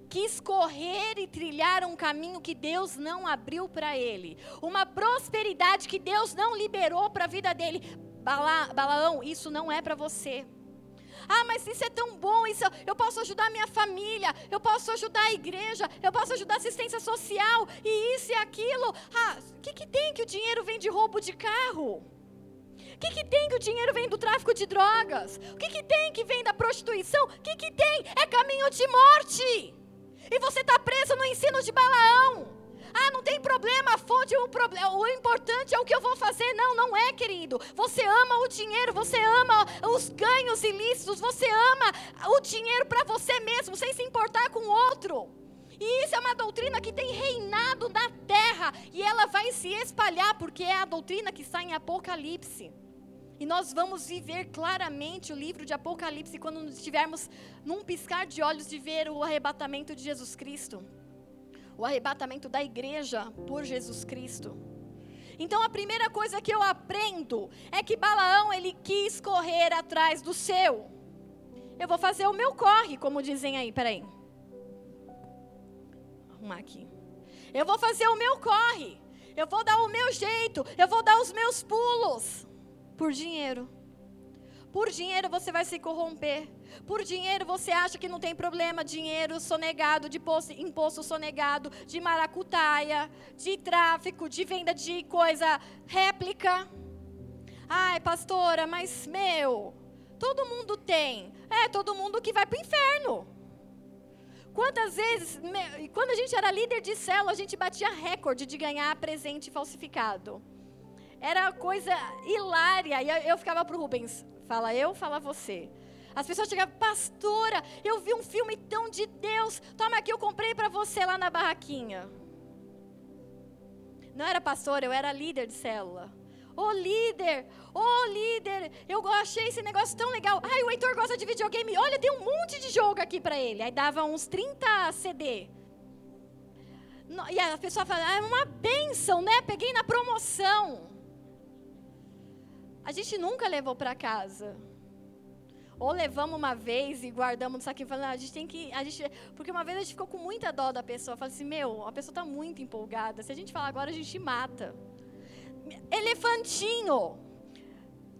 Quis correr e trilhar um caminho que Deus não abriu para ele, uma prosperidade que Deus não liberou para a vida dele. Bala, Balaão, isso não é para você. Ah, mas isso é tão bom, isso eu posso ajudar minha família, eu posso ajudar a igreja, eu posso ajudar a assistência social, e isso e aquilo. Ah, o que, que tem que o dinheiro vem de roubo de carro? O que, que tem que o dinheiro vem do tráfico de drogas? O que, que tem que vem da prostituição? O que, que tem? É caminho de morte. E você está preso no ensino de Balaão. Ah, não tem problema, a fonte um problema. O importante é o que eu vou fazer. Não, não é, querido. Você ama o dinheiro, você ama os ganhos ilícitos, você ama o dinheiro para você mesmo, sem se importar com o outro. E isso é uma doutrina que tem reinado na terra e ela vai se espalhar porque é a doutrina que está em Apocalipse. E nós vamos viver claramente o livro de Apocalipse quando estivermos num piscar de olhos de ver o arrebatamento de Jesus Cristo o arrebatamento da igreja por Jesus Cristo. Então a primeira coisa que eu aprendo é que Balaão ele quis correr atrás do seu. Eu vou fazer o meu corre, como dizem aí, peraí. Arrumar aqui. Eu vou fazer o meu corre. Eu vou dar o meu jeito. Eu vou dar os meus pulos. Por dinheiro. Por dinheiro você vai se corromper. Por dinheiro você acha que não tem problema. Dinheiro sonegado, de imposto sonegado, de maracutaia, de tráfico, de venda de coisa réplica. Ai, pastora, mas meu, todo mundo tem. É, todo mundo que vai para o inferno. Quantas vezes, quando a gente era líder de célula, a gente batia recorde de ganhar presente falsificado. Era coisa hilária. E eu ficava para o Rubens, Fala eu, fala você. As pessoas chegam, pastora, eu vi um filme tão de Deus. Toma aqui, eu comprei para você lá na barraquinha. Não era pastora, eu era líder de célula. Ô oh, líder, ô oh, líder, eu achei esse negócio tão legal. Ai, o Heitor gosta de videogame. Olha, tem um monte de jogo aqui para ele. Aí dava uns 30 CD. E a pessoa fala, ah, é uma benção, né? Peguei na promoção a gente nunca levou para casa. Ou levamos uma vez e guardamos no saquinho, falando, ah, a gente tem que. A gente, porque uma vez a gente ficou com muita dó da pessoa. Falei assim, meu, a pessoa está muito empolgada. Se a gente falar agora, a gente mata. Elefantinho.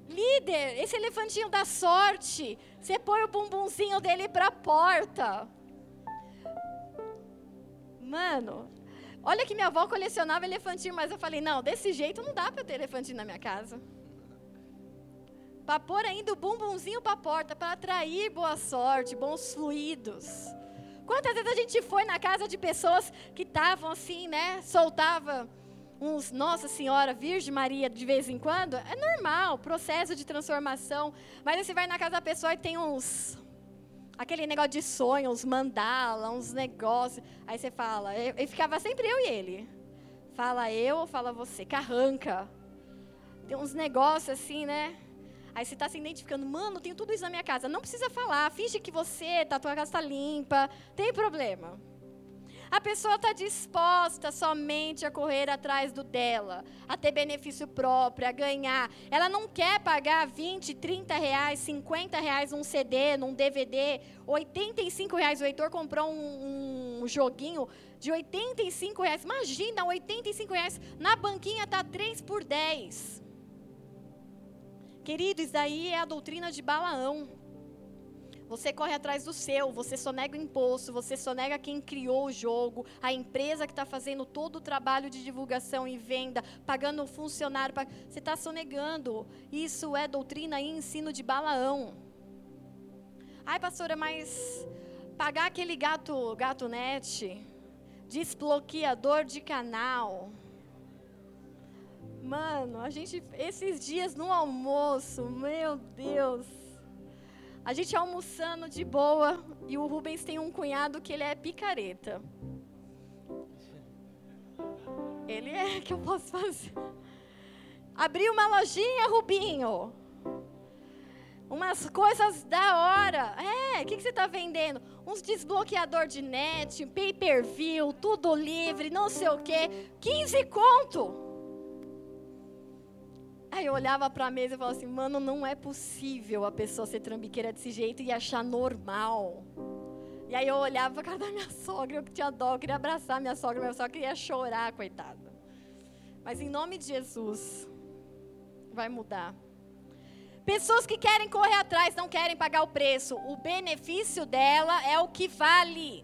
Líder, esse elefantinho da sorte. Você põe o bumbumzinho dele para a porta. Mano, olha que minha avó colecionava elefantinho, mas eu falei, não, desse jeito não dá para ter elefantinho na minha casa. Para pôr ainda o bumbumzinho para a porta, para atrair boa sorte, bons fluidos. Quantas vezes a gente foi na casa de pessoas que estavam assim, né? Soltava uns Nossa Senhora, Virgem Maria de vez em quando. É normal, processo de transformação. Mas você vai na casa da pessoa e tem uns. Aquele negócio de sonho, uns mandala, uns negócios. Aí você fala. E ficava sempre eu e ele. Fala eu ou fala você? Carranca. Tem uns negócios assim, né? Aí você está se identificando, mano, tenho tudo isso na minha casa. Não precisa falar, finge que você, tá, tua casa está limpa, tem problema. A pessoa está disposta somente a correr atrás do dela, a ter benefício próprio, a ganhar. Ela não quer pagar 20, 30 reais, 50 reais um CD, num DVD, 85 reais. O Heitor comprou um, um joguinho de 85 reais. Imagina, 85 reais. Na banquinha tá 3 por 10. Querido, isso daí é a doutrina de Balaão. Você corre atrás do seu, você só nega o imposto, você só nega quem criou o jogo, a empresa que está fazendo todo o trabalho de divulgação e venda, pagando um funcionário. Você está sonegando. Isso é doutrina e ensino de Balaão. Ai, pastora, mas pagar aquele gato, gato net, desbloqueador de canal Mano, a gente, esses dias no almoço, meu Deus. A gente almoçando de boa e o Rubens tem um cunhado que ele é picareta. Ele é <laughs> que eu posso fazer. Abriu uma lojinha, Rubinho. Umas coisas da hora. É, o que, que você está vendendo? Uns desbloqueador de net, pay-per-view, tudo livre, não sei o quê. 15 conto. Aí eu olhava para a mesa e falava assim, mano, não é possível a pessoa ser trambiqueira desse jeito e achar normal. E aí eu olhava para cara da minha sogra, eu tinha dó, eu queria abraçar minha sogra, minha sogra queria chorar, coitada. Mas em nome de Jesus, vai mudar. Pessoas que querem correr atrás, não querem pagar o preço. O benefício dela é o que vale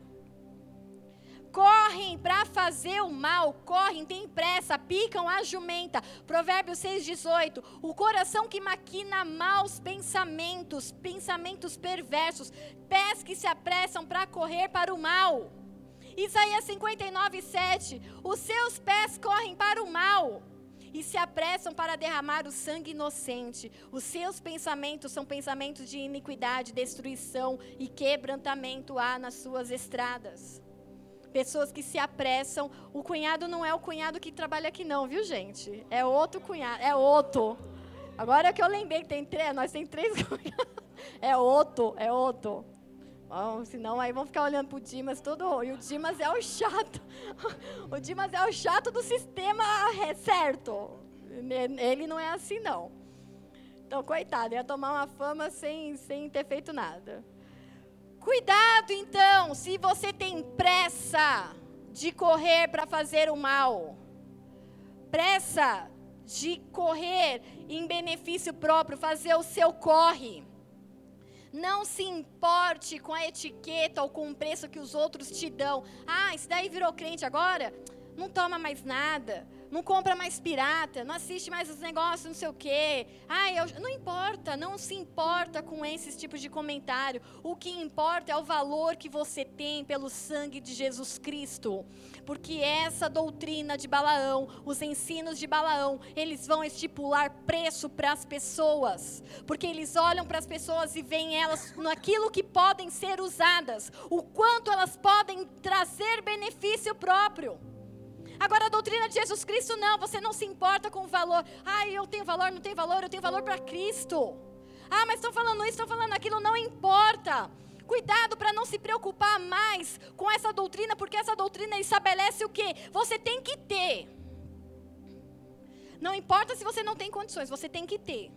correm para fazer o mal, correm, têm pressa, picam a jumenta. Provérbios 6,18. O coração que maquina maus pensamentos, pensamentos perversos, pés que se apressam para correr para o mal. Isaías 59, 7. Os seus pés correm para o mal e se apressam para derramar o sangue inocente. Os seus pensamentos são pensamentos de iniquidade, destruição e quebrantamento há nas suas estradas pessoas que se apressam. O cunhado não é o cunhado que trabalha aqui, não, viu, gente? É outro cunhado, é outro. Agora que eu lembrei que tem três, nós temos três cunhados. É outro, é outro. Bom, senão aí vão ficar olhando pro Dimas todo. E o Dimas é o chato. <laughs> O Dimas é o chato do sistema é certo. Ele não é assim, não. Então, coitado, ia tomar uma fama sem, sem ter feito nada. Cuidado então, se você tem pressa de correr para fazer o mal, pressa de correr em benefício próprio, fazer o seu corre. Não se importe com a etiqueta ou com o preço que os outros te dão. Ah, isso daí virou crente agora? Não toma mais nada não compra mais pirata, não assiste mais os negócios, não sei o quê. Ai, eu, não importa, não se importa com esses tipos de comentário. O que importa é o valor que você tem pelo sangue de Jesus Cristo. Porque essa doutrina de Balaão, os ensinos de Balaão, eles vão estipular preço para as pessoas. Porque eles olham para as pessoas e veem elas naquilo que podem ser usadas, o quanto elas podem trazer benefício próprio. Agora a doutrina de Jesus Cristo não, você não se importa com o valor. Ah, eu tenho valor, não tenho valor, eu tenho valor para Cristo. Ah, mas estão falando isso, estão falando aquilo, não importa. Cuidado para não se preocupar mais com essa doutrina, porque essa doutrina estabelece o que? Você tem que ter. Não importa se você não tem condições, você tem que ter.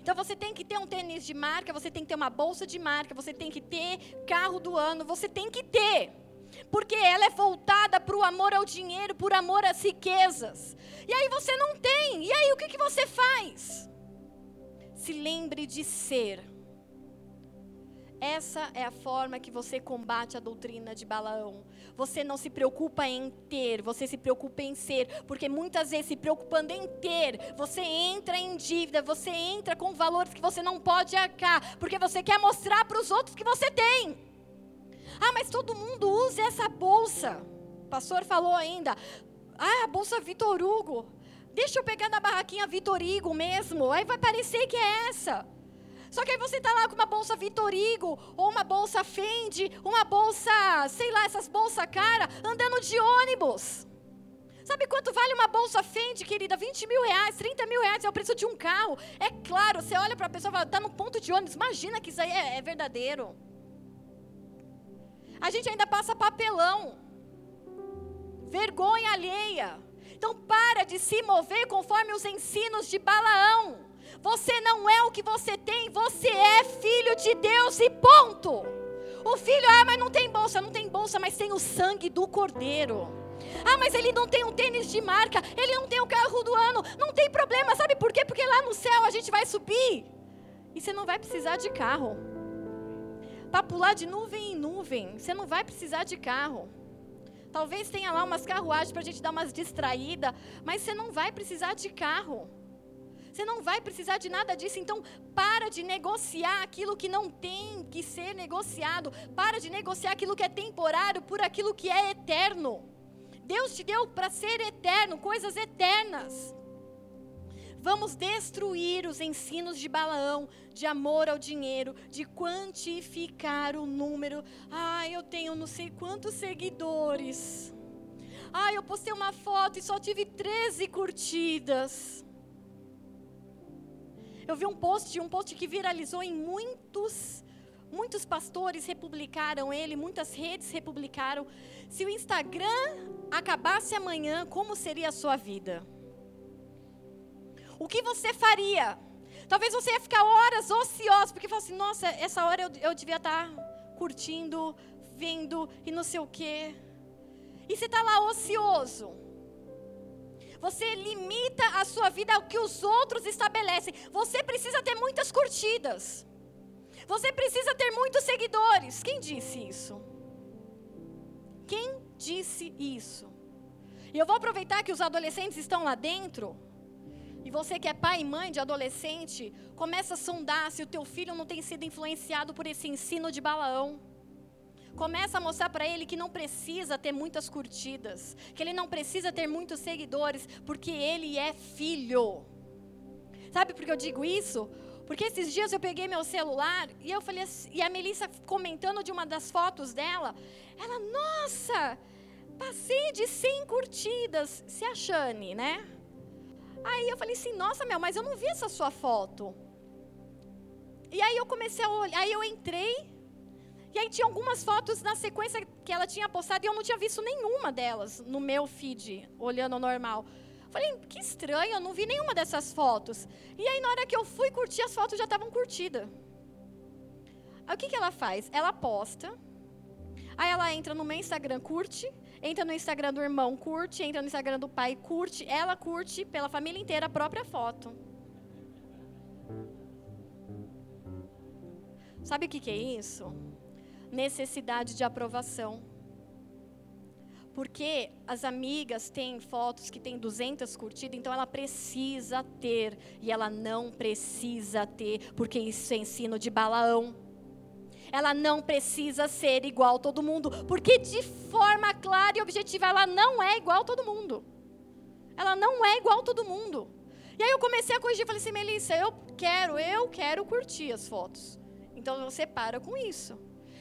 Então você tem que ter um tênis de marca, você tem que ter uma bolsa de marca, você tem que ter carro do ano, você tem que ter. Porque ela é voltada para o amor ao dinheiro, por amor às riquezas. E aí você não tem. E aí o que, que você faz? Se lembre de ser. Essa é a forma que você combate a doutrina de Balaão. Você não se preocupa em ter, você se preocupa em ser, porque muitas vezes se preocupando em ter, você entra em dívida, você entra com valores que você não pode arcar, porque você quer mostrar para os outros que você tem. Ah, mas todo mundo usa essa bolsa. O pastor falou ainda. Ah, a bolsa Vitor Hugo. Deixa eu pegar na barraquinha Vitor Hugo mesmo. Aí vai parecer que é essa. Só que aí você está lá com uma bolsa Vitorigo, ou uma bolsa Fendi, uma bolsa, sei lá, essas bolsas cara, andando de ônibus. Sabe quanto vale uma bolsa Fendi, querida? 20 mil reais, 30 mil reais é o preço de um carro. É claro, você olha para a pessoa e fala, está no ponto de ônibus. Imagina que isso aí é, é verdadeiro. A gente ainda passa papelão. Vergonha alheia. Então para de se mover conforme os ensinos de Balaão. Você não é o que você tem, você é filho de Deus e ponto. O filho, ah, mas não tem bolsa, não tem bolsa, mas tem o sangue do cordeiro. Ah, mas ele não tem um tênis de marca, ele não tem o carro do ano, não tem problema, sabe por quê? Porque lá no céu a gente vai subir e você não vai precisar de carro. Para pular de nuvem em nuvem, você não vai precisar de carro. Talvez tenha lá umas carruagens para a gente dar umas distraídas, mas você não vai precisar de carro. Você não vai precisar de nada disso. Então, para de negociar aquilo que não tem que ser negociado. Para de negociar aquilo que é temporário por aquilo que é eterno. Deus te deu para ser eterno, coisas eternas. Vamos destruir os ensinos de Balaão, de amor ao dinheiro, de quantificar o número. Ah, eu tenho não sei quantos seguidores. Ah, eu postei uma foto e só tive 13 curtidas. Eu vi um post, um post que viralizou em muitos Muitos pastores republicaram ele, muitas redes republicaram. Se o Instagram acabasse amanhã, como seria a sua vida? O que você faria? Talvez você ia ficar horas ocioso, porque fala assim: nossa, essa hora eu, eu devia estar curtindo, vendo e não sei o quê. E você está lá ocioso. Você limita a sua vida ao que os outros estabelecem. Você precisa ter muitas curtidas. Você precisa ter muitos seguidores. Quem disse isso? Quem disse isso? E eu vou aproveitar que os adolescentes estão lá dentro. E você que é pai e mãe de adolescente, começa a sondar se o teu filho não tem sido influenciado por esse ensino de Balaão. Começa a mostrar para ele que não precisa ter muitas curtidas, que ele não precisa ter muitos seguidores, porque ele é filho. Sabe por que eu digo isso? Porque esses dias eu peguei meu celular e eu falei assim, e a Melissa comentando de uma das fotos dela, ela, nossa, passei de 100 curtidas, se a Shane, né? Aí eu falei assim, nossa, Mel, mas eu não vi essa sua foto. E aí eu comecei a olhar, aí eu entrei e aí tinha algumas fotos na sequência que ela tinha postado e eu não tinha visto nenhuma delas no meu feed, olhando normal. Falei, que estranho, eu não vi nenhuma dessas fotos. E aí na hora que eu fui curtir, as fotos já estavam curtidas. Aí o que, que ela faz? Ela posta, aí ela entra no meu Instagram, curte, entra no Instagram do irmão, curte, entra no Instagram do pai, curte, ela curte pela família inteira a própria foto. Sabe o que, que é isso? necessidade de aprovação. Porque as amigas têm fotos que têm 200 curtidas, então ela precisa ter, e ela não precisa ter, porque isso é ensino de Balaão. Ela não precisa ser igual a todo mundo, porque de forma clara e objetiva ela não é igual a todo mundo. Ela não é igual a todo mundo. E aí eu comecei a corrigir, falei assim, Melissa, eu quero, eu quero curtir as fotos. Então você para com isso.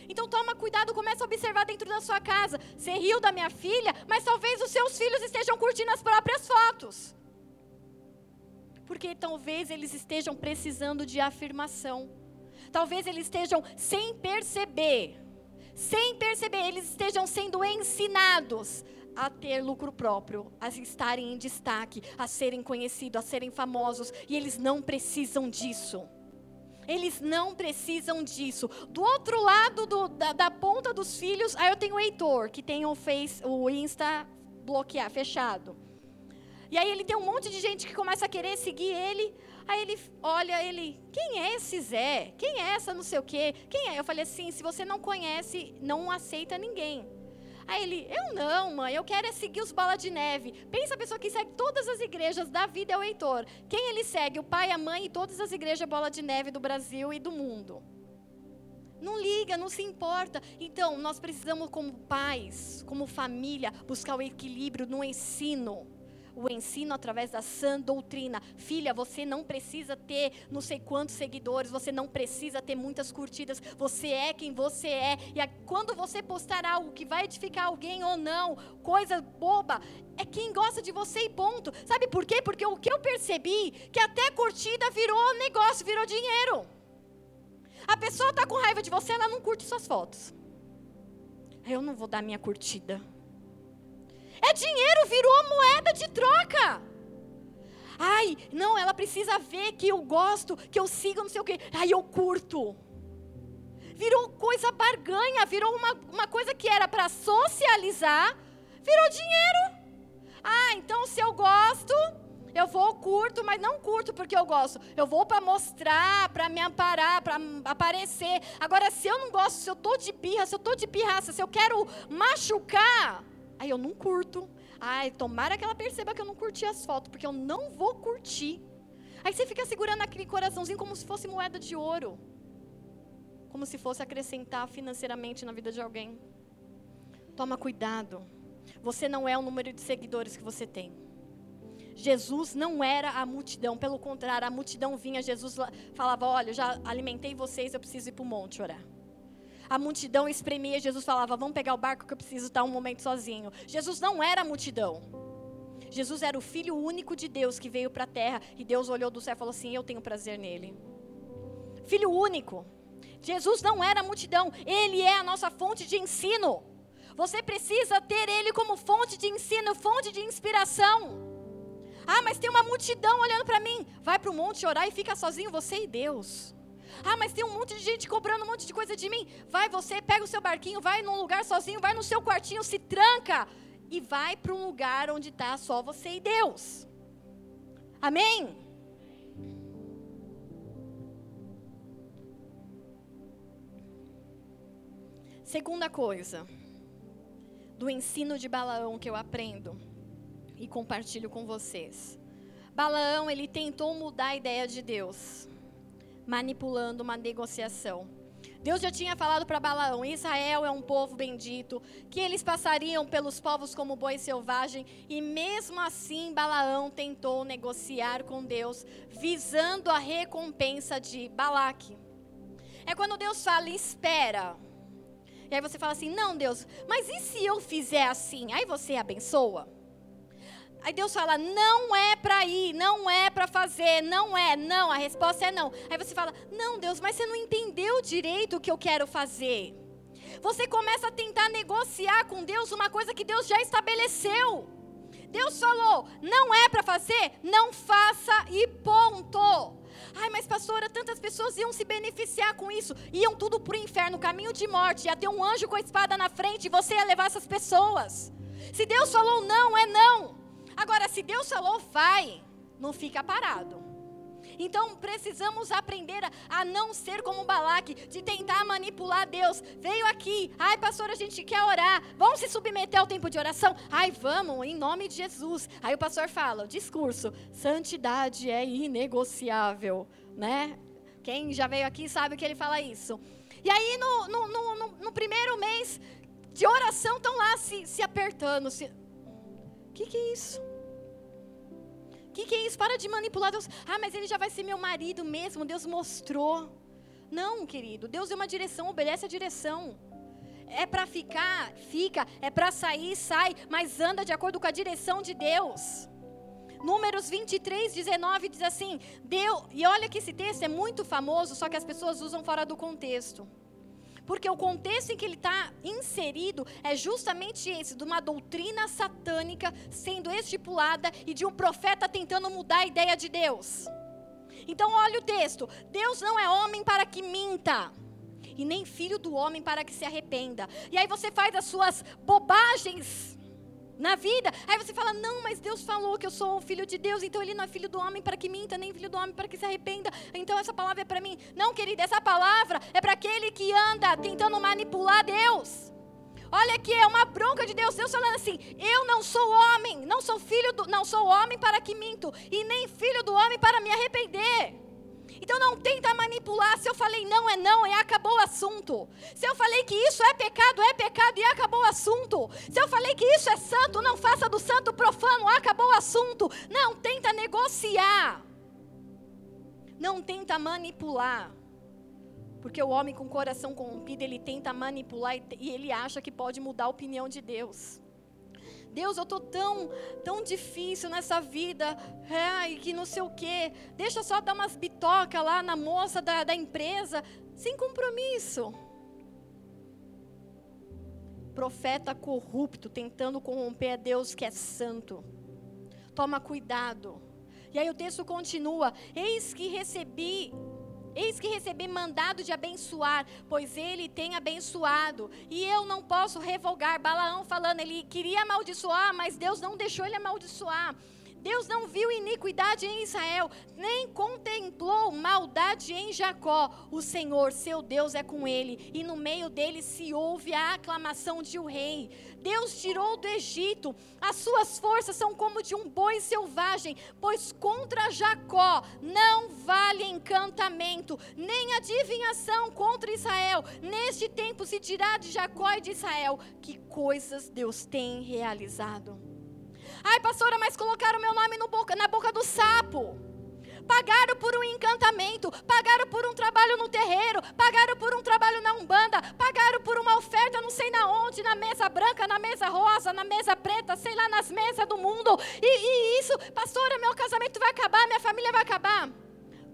Então toma cuidado, começa a observar dentro da sua casa. Você riu da minha filha, mas talvez os seus filhos estejam curtindo as próprias fotos. Porque talvez eles estejam precisando de afirmação. Talvez eles estejam sem perceber. Sem perceber, eles estejam sendo ensinados a ter lucro próprio, a estarem em destaque, a serem conhecidos, a serem famosos, e eles não precisam disso. Eles não precisam disso. Do outro lado do, da, da, ponta dos filhos, aí eu tenho o Heitor, que tem o Face, o Insta bloquear, fechado. E aí ele tem um monte de gente que começa a querer seguir ele. Aí ele olha, ele, quem é esse Zé? Quem é essa não sei o quê? Quem é? Eu falei assim, se você não conhece, não aceita ninguém. Aí ele, eu não, mãe, eu quero é seguir os bola de neve. Pensa a pessoa que segue todas as igrejas da vida é o Heitor. Quem ele segue? O pai, a mãe e todas as igrejas bola de neve do Brasil e do mundo. Não liga, não se importa. Então, nós precisamos, como pais, como família, buscar o equilíbrio no ensino o ensino através da sã doutrina. Filha, você não precisa ter não sei quantos seguidores, você não precisa ter muitas curtidas, você é quem você é. E quando você postar algo que vai edificar alguém ou não, coisa boba, é quem gosta de você e ponto. Sabe por quê? Porque o que eu percebi, que até curtida virou negócio, virou dinheiro. A pessoa está com raiva de você, ela não curte suas fotos. Eu não vou dar minha curtida. É dinheiro, virou moeda de troca. Ai, não, ela precisa ver que eu gosto, que eu sigo, não sei o quê. Ai, eu curto. Virou coisa barganha, virou uma, uma coisa que era para socializar, virou dinheiro. Ah, então se eu gosto, eu vou curto, mas não curto porque eu gosto. Eu vou para mostrar, para me amparar, para aparecer. Agora, se eu não gosto, se eu tô de birra, se eu tô de pirraça, se eu quero machucar, Aí eu não curto. Ai, tomara que ela perceba que eu não curti as fotos, porque eu não vou curtir. Aí você fica segurando aquele coraçãozinho como se fosse moeda de ouro. Como se fosse acrescentar financeiramente na vida de alguém. Toma cuidado. Você não é o número de seguidores que você tem. Jesus não era a multidão, pelo contrário, a multidão vinha, Jesus falava: Olha, já alimentei vocês, eu preciso ir para o monte orar. A multidão espremia, Jesus falava: Vamos pegar o barco que eu preciso estar um momento sozinho. Jesus não era a multidão. Jesus era o Filho único de Deus que veio para a terra e Deus olhou do céu e falou assim: Eu tenho prazer nele. Filho único. Jesus não era a multidão, ele é a nossa fonte de ensino. Você precisa ter ele como fonte de ensino, fonte de inspiração. Ah, mas tem uma multidão olhando para mim. Vai para o monte orar e fica sozinho, você e Deus. Ah, mas tem um monte de gente cobrando um monte de coisa de mim. Vai você, pega o seu barquinho, vai num lugar sozinho, vai no seu quartinho, se tranca e vai para um lugar onde está só você e Deus. Amém? Segunda coisa, do ensino de Balaão que eu aprendo e compartilho com vocês. Balaão, ele tentou mudar a ideia de Deus manipulando uma negociação. Deus já tinha falado para Balaão: Israel é um povo bendito, que eles passariam pelos povos como boi selvagem, e mesmo assim Balaão tentou negociar com Deus, visando a recompensa de Balaque. É quando Deus fala: espera. E aí você fala assim: não, Deus, mas e se eu fizer assim? Aí você abençoa? Aí Deus fala: não é para ir, não é para fazer, não é, não. A resposta é não. Aí você fala: não, Deus, mas você não entendeu direito o que eu quero fazer. Você começa a tentar negociar com Deus uma coisa que Deus já estabeleceu. Deus falou: não é para fazer, não faça e ponto. Ai, mas pastora, tantas pessoas iam se beneficiar com isso. Iam tudo para o inferno, caminho de morte. Ia ter um anjo com a espada na frente e você ia levar essas pessoas. Se Deus falou não, é não. Agora, se Deus falou, vai, não fica parado. Então precisamos aprender a, não ser como Balaque, de tentar manipular Deus. Veio aqui, ai pastor, a gente quer orar, vamos se submeter ao tempo de oração? Ai, vamos, em nome de Jesus. Aí o pastor fala, discurso, santidade é inegociável, né? Quem já veio aqui sabe que ele fala isso. E aí no, no, no, no primeiro mês de oração estão lá se, se apertando, se, que, que é isso? O que, que é isso? Para de manipular Deus. Ah, mas ele já vai ser meu marido mesmo. Deus mostrou. Não, querido. Deus deu uma direção, obedece a direção. É para ficar, fica. É para sair, sai. Mas anda de acordo com a direção de Deus. Números 23, 19 diz assim: Deu, e olha que esse texto é muito famoso, só que as pessoas usam fora do contexto. Porque o contexto em que ele está inserido é justamente esse, de uma doutrina satânica sendo estipulada e de um profeta tentando mudar a ideia de Deus. Então, olha o texto: Deus não é homem para que minta, e nem filho do homem para que se arrependa. E aí você faz as suas bobagens na vida. Aí você fala: Não, mas Deus falou que eu sou filho de Deus, então ele não é filho do homem para que minta, nem filho do homem para que se arrependa. Então essa palavra é para mim. Não, querida, essa palavra é para aquele que anda tentando manipular Deus. Olha aqui, é uma bronca de Deus. Deus falando assim: Eu não sou homem, não sou filho do, não sou homem para que minto, e nem filho do homem para me arrepender. Então não tenta manipular. Se eu falei não é não e acabou o assunto. Se eu falei que isso é pecado, é pecado e acabou o assunto. Se eu falei que isso é santo, não faça do santo profano, acabou o assunto. Não tenta negociar. Não tenta manipular. Porque o homem com coração corrompido, ele tenta manipular e ele acha que pode mudar a opinião de Deus. Deus, eu estou tão, tão difícil nessa vida, e que não sei o quê. Deixa só dar umas bitocas lá na moça da, da empresa, sem compromisso. Profeta corrupto, tentando corromper a Deus que é santo. Toma cuidado. E aí o texto continua: Eis que recebi Eis que recebi mandado de abençoar, pois ele tem abençoado, e eu não posso revogar. Balaão falando, ele queria amaldiçoar, mas Deus não deixou ele amaldiçoar. Deus não viu iniquidade em Israel, nem contemplou maldade em Jacó. O Senhor, seu Deus, é com ele, e no meio dele se ouve a aclamação de um rei. Deus tirou do Egito, as suas forças são como de um boi selvagem, pois contra Jacó não vale encantamento, nem adivinhação contra Israel. Neste tempo se dirá de Jacó e de Israel que coisas Deus tem realizado. Ai, pastora, mas colocaram meu nome boca, na boca do sapo. Pagaram por um encantamento, pagaram por um trabalho no terreiro, pagaram por um trabalho na Umbanda, pagaram por uma oferta não sei na onde, na mesa branca, na mesa rosa, na mesa preta, sei lá, nas mesas do mundo. E, e isso, pastora, meu casamento vai acabar, minha família vai acabar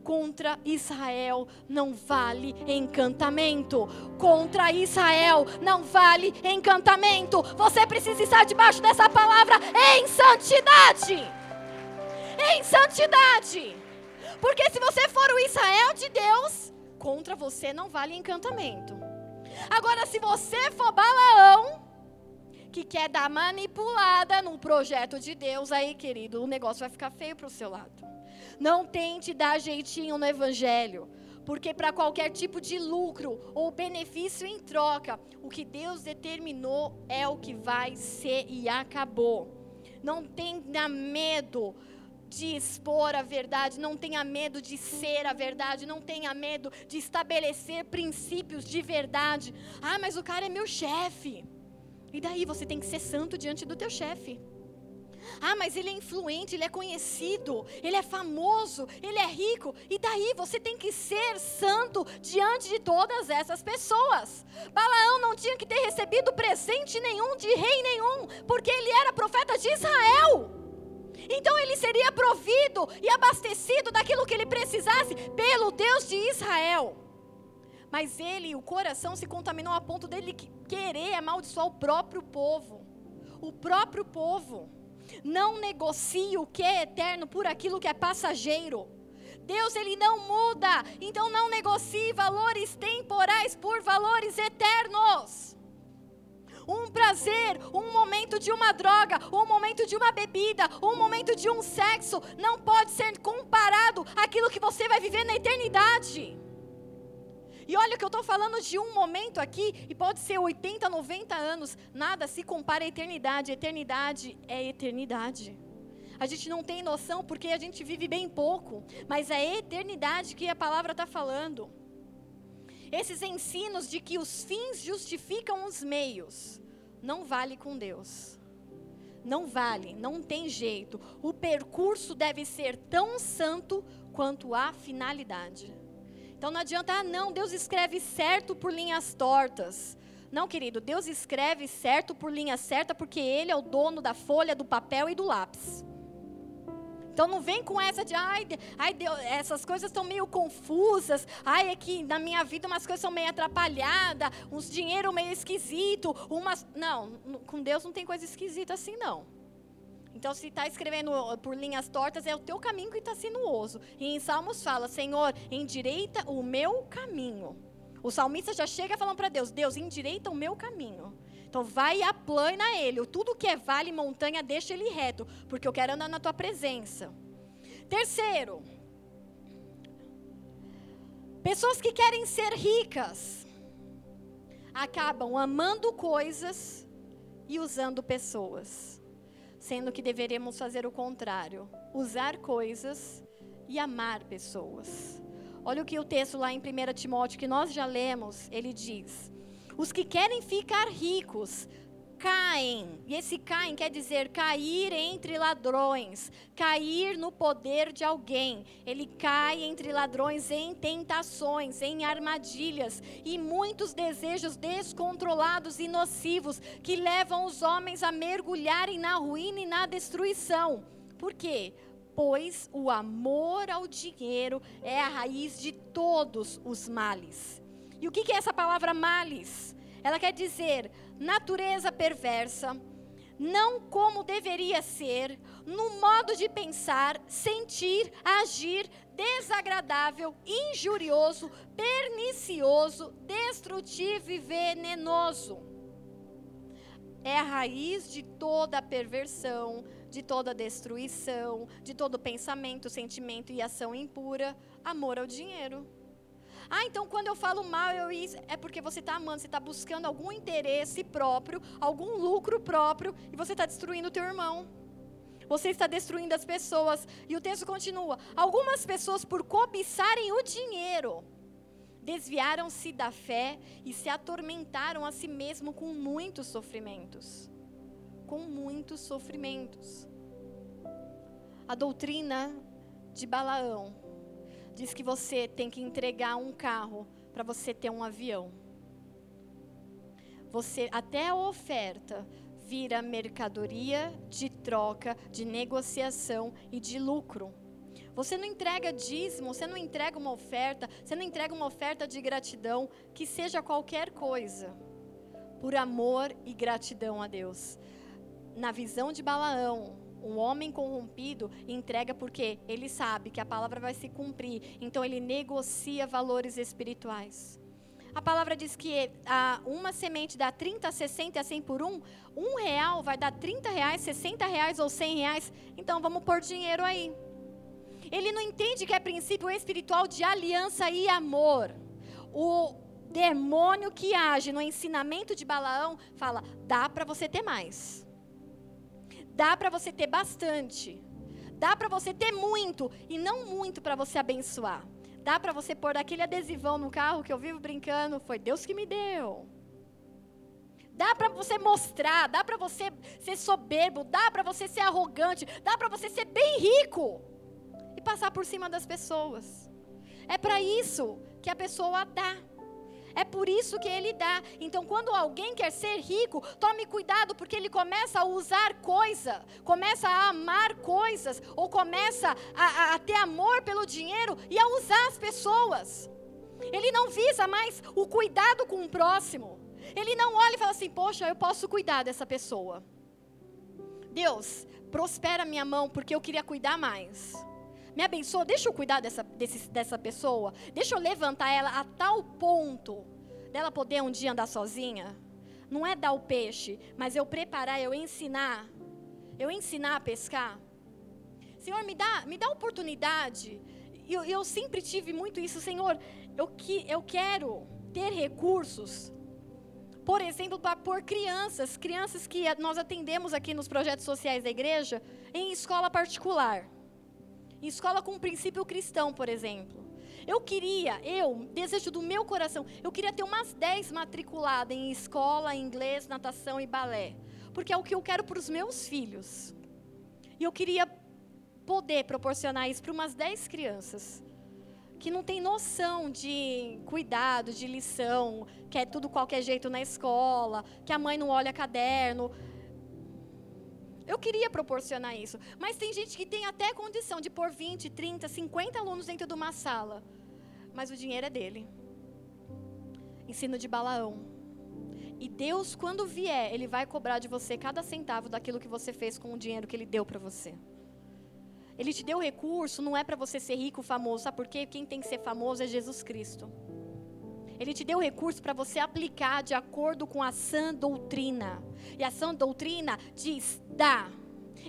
contra Israel não vale encantamento. Contra Israel não vale encantamento. Você precisa estar debaixo dessa palavra em santidade. Em santidade. Porque se você for o Israel de Deus, contra você não vale encantamento. Agora, se você for Balaão, que quer dar manipulada num projeto de Deus, aí, querido, o negócio vai ficar feio para o seu lado. Não tente dar jeitinho no evangelho, porque para qualquer tipo de lucro ou benefício em troca, o que Deus determinou é o que vai ser e acabou. Não tenha medo de expor a verdade, não tenha medo de ser a verdade, não tenha medo de estabelecer princípios de verdade. Ah, mas o cara é meu chefe. E daí você tem que ser santo diante do teu chefe. Ah, mas ele é influente, ele é conhecido, ele é famoso, ele é rico. E daí você tem que ser santo diante de todas essas pessoas. Balaão não tinha que ter recebido presente nenhum de rei nenhum, porque ele era profeta de Israel. Então ele seria provido e abastecido daquilo que ele precisasse pelo Deus de Israel. Mas ele, o coração se contaminou a ponto dele querer amaldiçoar o próprio povo. O próprio povo. Não negocie o que é eterno por aquilo que é passageiro. Deus ele não muda, então não negocie valores temporais por valores eternos. Um prazer, um momento de uma droga, um momento de uma bebida, um momento de um sexo não pode ser comparado àquilo que você vai viver na eternidade. E olha que eu estou falando de um momento aqui, e pode ser 80, 90 anos, nada se compara à eternidade. Eternidade é eternidade. A gente não tem noção porque a gente vive bem pouco, mas é a eternidade que a palavra está falando. Esses ensinos de que os fins justificam os meios, não vale com Deus. Não vale, não tem jeito. O percurso deve ser tão santo quanto a finalidade. Então não adianta, ah, não, Deus escreve certo por linhas tortas. Não, querido, Deus escreve certo por linha certa porque Ele é o dono da folha, do papel e do lápis. Então não vem com essa de, ai, ai Deus, essas coisas estão meio confusas, ai, é que na minha vida umas coisas são meio atrapalhadas, uns dinheiro meio esquisito, umas. Não, com Deus não tem coisa esquisita assim, não. Então, se está escrevendo por linhas tortas, é o teu caminho que está sinuoso. E em Salmos fala: Senhor, endireita o meu caminho. O salmista já chega falando para Deus: Deus, endireita o meu caminho. Então, vai e aplana ele. Tudo que é vale e montanha, deixa ele reto, porque eu quero andar na tua presença. Terceiro, pessoas que querem ser ricas acabam amando coisas e usando pessoas sendo que deveríamos fazer o contrário, usar coisas e amar pessoas. Olha o que o texto lá em 1 Timóteo, que nós já lemos, ele diz: Os que querem ficar ricos caem. E esse caem quer dizer cair entre ladrões, cair no poder de alguém. Ele cai entre ladrões em tentações, em armadilhas e muitos desejos descontrolados e nocivos que levam os homens a mergulharem na ruína e na destruição. Por quê? Pois o amor ao dinheiro é a raiz de todos os males. E o que é essa palavra males? Ela quer dizer natureza perversa, não como deveria ser, no modo de pensar, sentir, agir desagradável, injurioso, pernicioso, destrutivo e venenoso. É a raiz de toda a perversão, de toda a destruição, de todo pensamento, sentimento e ação impura, amor ao dinheiro. Ah, então quando eu falo mal, eu é porque você está amando, você está buscando algum interesse próprio, algum lucro próprio, e você está destruindo o teu irmão. Você está destruindo as pessoas. E o texto continua: algumas pessoas, por cobiçarem o dinheiro, desviaram-se da fé e se atormentaram a si mesmo com muitos sofrimentos. Com muitos sofrimentos. A doutrina de Balaão diz que você tem que entregar um carro para você ter um avião. Você até a oferta vira mercadoria de troca, de negociação e de lucro. Você não entrega dízimo, você não entrega uma oferta, você não entrega uma oferta de gratidão, que seja qualquer coisa, por amor e gratidão a Deus. Na visão de Balaão, um homem corrompido entrega porque ele sabe que a palavra vai se cumprir. Então ele negocia valores espirituais. A palavra diz que a, uma semente dá 30, 60 a 100 por um. Um real vai dar 30 reais, 60 reais ou 100 reais. Então vamos pôr dinheiro aí. Ele não entende que é princípio espiritual de aliança e amor. O demônio que age no ensinamento de Balaão fala: dá para você ter mais. Dá para você ter bastante. Dá para você ter muito e não muito para você abençoar. Dá para você pôr aquele adesivão no carro que eu vivo brincando, foi Deus que me deu. Dá para você mostrar, dá para você ser soberbo, dá para você ser arrogante, dá para você ser bem rico e passar por cima das pessoas. É para isso que a pessoa dá. É por isso que ele dá. Então, quando alguém quer ser rico, tome cuidado, porque ele começa a usar coisa, começa a amar coisas, ou começa a, a, ter amor pelo dinheiro e a usar as pessoas. Ele não visa mais o cuidado com o próximo. Ele não olha e fala assim: Poxa, eu posso cuidar dessa pessoa. Deus, prospera minha mão, porque eu queria cuidar mais me abençoa, deixa eu cuidar dessa, desse, dessa pessoa, deixa eu levantar ela a tal ponto dela poder um dia andar sozinha. Não é dar o peixe, mas eu preparar, eu ensinar, eu ensinar a pescar. Senhor, me dá, me dá oportunidade. Eu, eu sempre tive muito isso, Senhor. Eu, que, eu quero ter recursos por exemplo, para pôr crianças, crianças que nós atendemos aqui nos projetos sociais da igreja, em escola particular. Escola com um princípio cristão, por exemplo. Eu queria, eu, desejo do meu coração, eu queria ter umas 10 matriculadas em escola, inglês, natação e balé. Porque é o que eu quero para os meus filhos. E eu queria poder proporcionar isso para umas 10 crianças que não tem noção de cuidado, de lição, que é tudo qualquer jeito na escola, que a mãe não olha caderno. Eu queria proporcionar isso. Mas tem gente que tem até condição de pôr 20, 30, 50 alunos dentro de uma sala. Mas o dinheiro é dele. Ensino de Balaão. E Deus, quando vier, Ele vai cobrar de você cada centavo daquilo que você fez com o dinheiro que Ele deu para você. Ele te deu recurso, não é para você ser rico, famoso, sabe por quê? Quem tem que ser famoso é Jesus Cristo. Ele te deu recurso para você aplicar de acordo com a sã doutrina. E a sã doutrina diz: dá.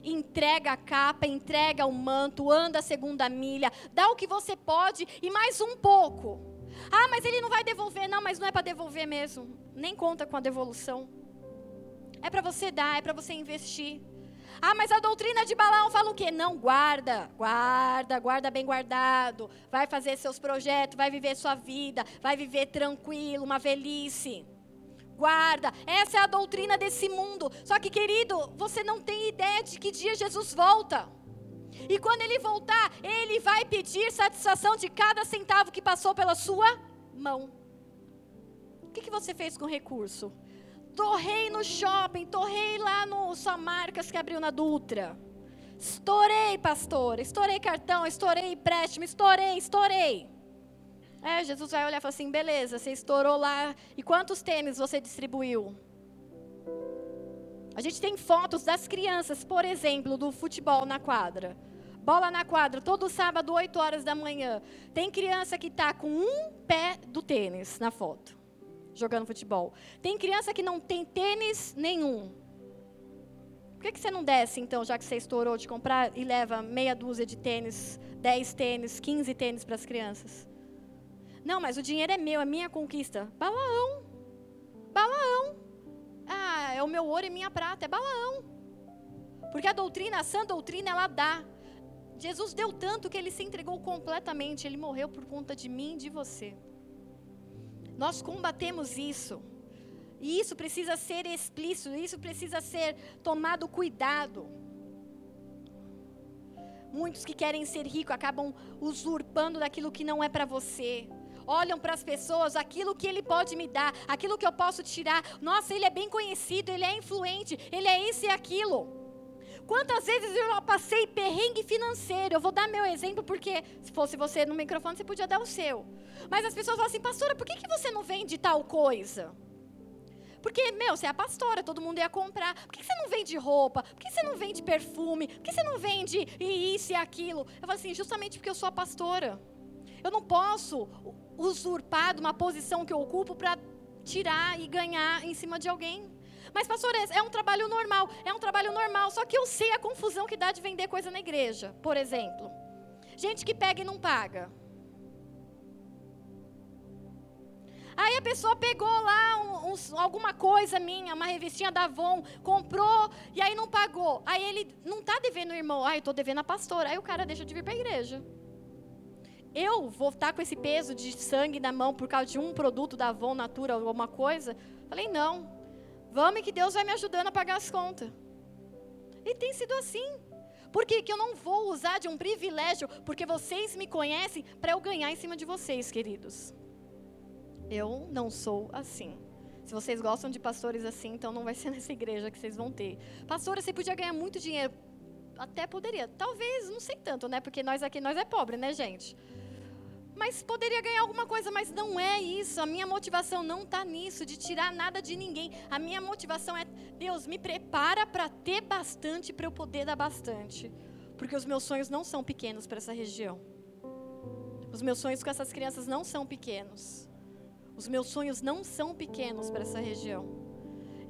Entrega a capa, entrega o manto, anda a segunda milha, dá o que você pode e mais um pouco. Ah, mas ele não vai devolver. Não, mas não é para devolver mesmo. Nem conta com a devolução. É para você dar, é para você investir. Ah, mas a doutrina de Balaão fala o quê? Não, guarda, guarda, guarda bem guardado. Vai fazer seus projetos, vai viver sua vida, vai viver tranquilo, uma velhice. Guarda, essa é a doutrina desse mundo. Só que, querido, você não tem ideia de que dia Jesus volta. E quando ele voltar, ele vai pedir satisfação de cada centavo que passou pela sua mão. O que, que você fez com o recurso? Torrei no shopping, torrei lá no Só Marcas que abriu na Dutra. Estourei, pastor. Estourei cartão, estourei empréstimo, estourei, estourei. É, Jesus vai olhar e falar assim: beleza, você estourou lá. E quantos tênis você distribuiu? A gente tem fotos das crianças, por exemplo, do futebol na quadra. Bola na quadra, todo sábado, 8 horas da manhã. Tem criança que está com um pé do tênis na foto jogando futebol. Tem criança que não tem tênis nenhum. Por que, que você não desce, então, já que você estourou de comprar e leva meia dúzia de tênis, 10 tênis, 15 tênis para as crianças? Não, mas o dinheiro é meu, é minha conquista. Balaão. Balaão. Ah, é o meu ouro e minha prata, é balaão. Porque a doutrina, a sã doutrina, ela dá. Jesus deu tanto que ele se entregou completamente, ele morreu por conta de mim e de você. Nós combatemos isso. E isso precisa ser explícito, isso precisa ser tomado cuidado. Muitos que querem ser ricos acabam usurpando daquilo que não é para você. Olham para as pessoas, aquilo que ele pode me dar, aquilo que eu posso tirar. Nossa, ele é bem conhecido, ele é influente, ele é isso e aquilo. Quantas vezes eu passei perrengue financeiro? Eu vou dar meu exemplo porque se fosse você no microfone, você podia dar o seu. Mas as pessoas falam assim, pastora, por que, que você não vende tal coisa? Porque, meu, você é a pastora, todo mundo ia comprar. Por que você não vende roupa? Por que você não vende perfume? Por que você não vende isso e aquilo? Eu falo assim, justamente porque eu sou a pastora. Eu não posso usurpar de uma posição que eu ocupo para tirar e ganhar em cima de alguém. Mas, pastor, é um trabalho normal. É um trabalho normal. Só que eu sei a confusão que dá de vender coisa na igreja, por exemplo. Gente que pega e não paga. Aí a pessoa pegou lá um, um, alguma coisa minha, uma revistinha da Avon, comprou e aí não pagou. Aí ele não está devendo o irmão, ah, eu estou devendo a pastora. Aí o cara deixa de vir para a igreja. Eu vou estar com esse peso de sangue na mão por causa de um produto da Avon Natura, alguma coisa? Falei, não. Vamos que Deus vai me ajudando a pagar as contas. E tem sido assim. Por que, que eu não vou usar de um privilégio, porque vocês me conhecem, para eu ganhar em cima de vocês, queridos? Eu não sou assim. Se vocês gostam de pastores assim, então não vai ser <laughs> nessa igreja que vocês vão ter. Pastora, você podia ganhar muito dinheiro. Até poderia. Talvez, não sei tanto, né? Porque nós aqui, nós é pobre, né, gente? Mas poderia ganhar alguma coisa, mas não é isso. A minha motivação não está nisso, de tirar nada de ninguém. A minha motivação é, Deus, me prepara para ter bastante, para eu poder dar bastante. Porque os meus sonhos não são pequenos para essa região. Os meus sonhos com essas crianças não são pequenos. Os meus sonhos não são pequenos para essa região.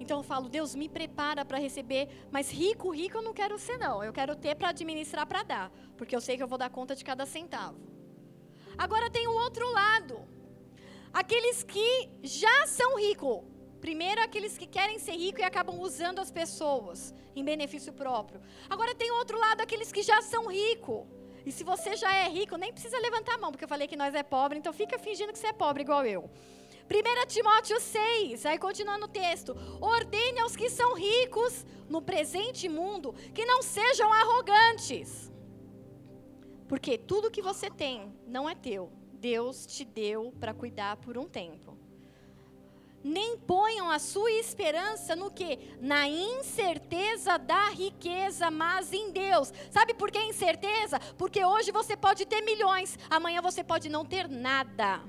Então eu falo, Deus me prepara para receber, mas rico, rico eu não quero ser não. Eu quero ter para administrar para dar, porque eu sei que eu vou dar conta de cada centavo. Agora tem o outro lado. Aqueles que já são ricos. Primeiro, aqueles que querem ser ricos e acabam usando as pessoas em benefício próprio. Agora tem o outro lado, aqueles que já são ricos. E se você já é rico, nem precisa levantar a mão, porque eu falei que nós é pobre, então fica fingindo que você é pobre igual eu. 1 Timóteo 6, aí continuando o texto: ordene aos que são ricos no presente mundo que não sejam arrogantes porque tudo que você tem não é teu. Deus te deu para cuidar por um tempo. Nem ponham a sua esperança no que? Na incerteza da riqueza, mas em Deus. Sabe por que incerteza? Porque hoje você pode ter milhões, amanhã você pode não ter nada.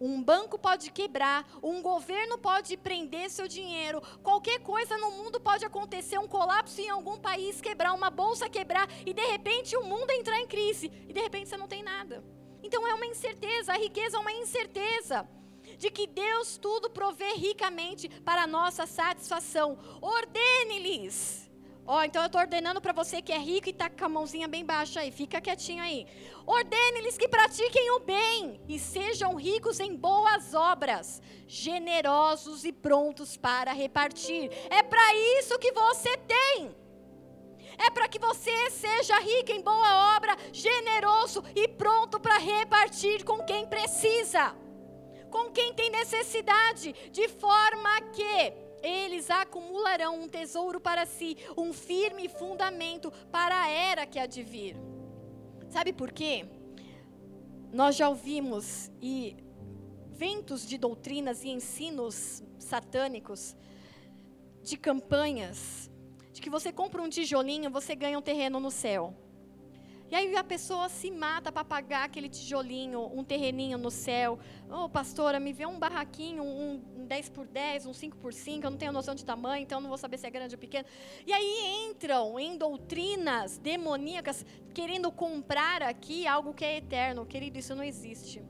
Um banco pode quebrar, um governo pode prender seu dinheiro, qualquer coisa no mundo pode acontecer, um colapso em algum país quebrar, uma bolsa quebrar e de repente o mundo entrar em crise e de repente você não tem nada. Então é uma incerteza, a riqueza é uma incerteza de que Deus tudo provê ricamente para nossa satisfação. Ordene-lhes Ó, oh, então eu estou ordenando para você que é rico e está com a mãozinha bem baixa aí, fica quietinho aí. Ordene-lhes que pratiquem o bem e sejam ricos em boas obras, generosos e prontos para repartir. É para isso que você tem. É para que você seja rico em boa obra, generoso e pronto para repartir com quem precisa, com quem tem necessidade, de forma que eles acumularão um tesouro para si, um firme fundamento para a era que há de vir. Sabe por quê? Nós já ouvimos e ventos de doutrinas e ensinos satânicos, de campanhas, de que você compra um tijolinho, você ganha um terreno no céu. E aí a pessoa se mata para pagar aquele tijolinho, um terreninho no céu. Ô, oh, pastora, me vê um barraquinho, um, um 10 por 10, um 5 por 5, eu não tenho noção de tamanho, então não vou saber se é grande ou pequeno. E aí entram em doutrinas demoníacas querendo comprar aqui algo que é eterno. Querido, isso não existe.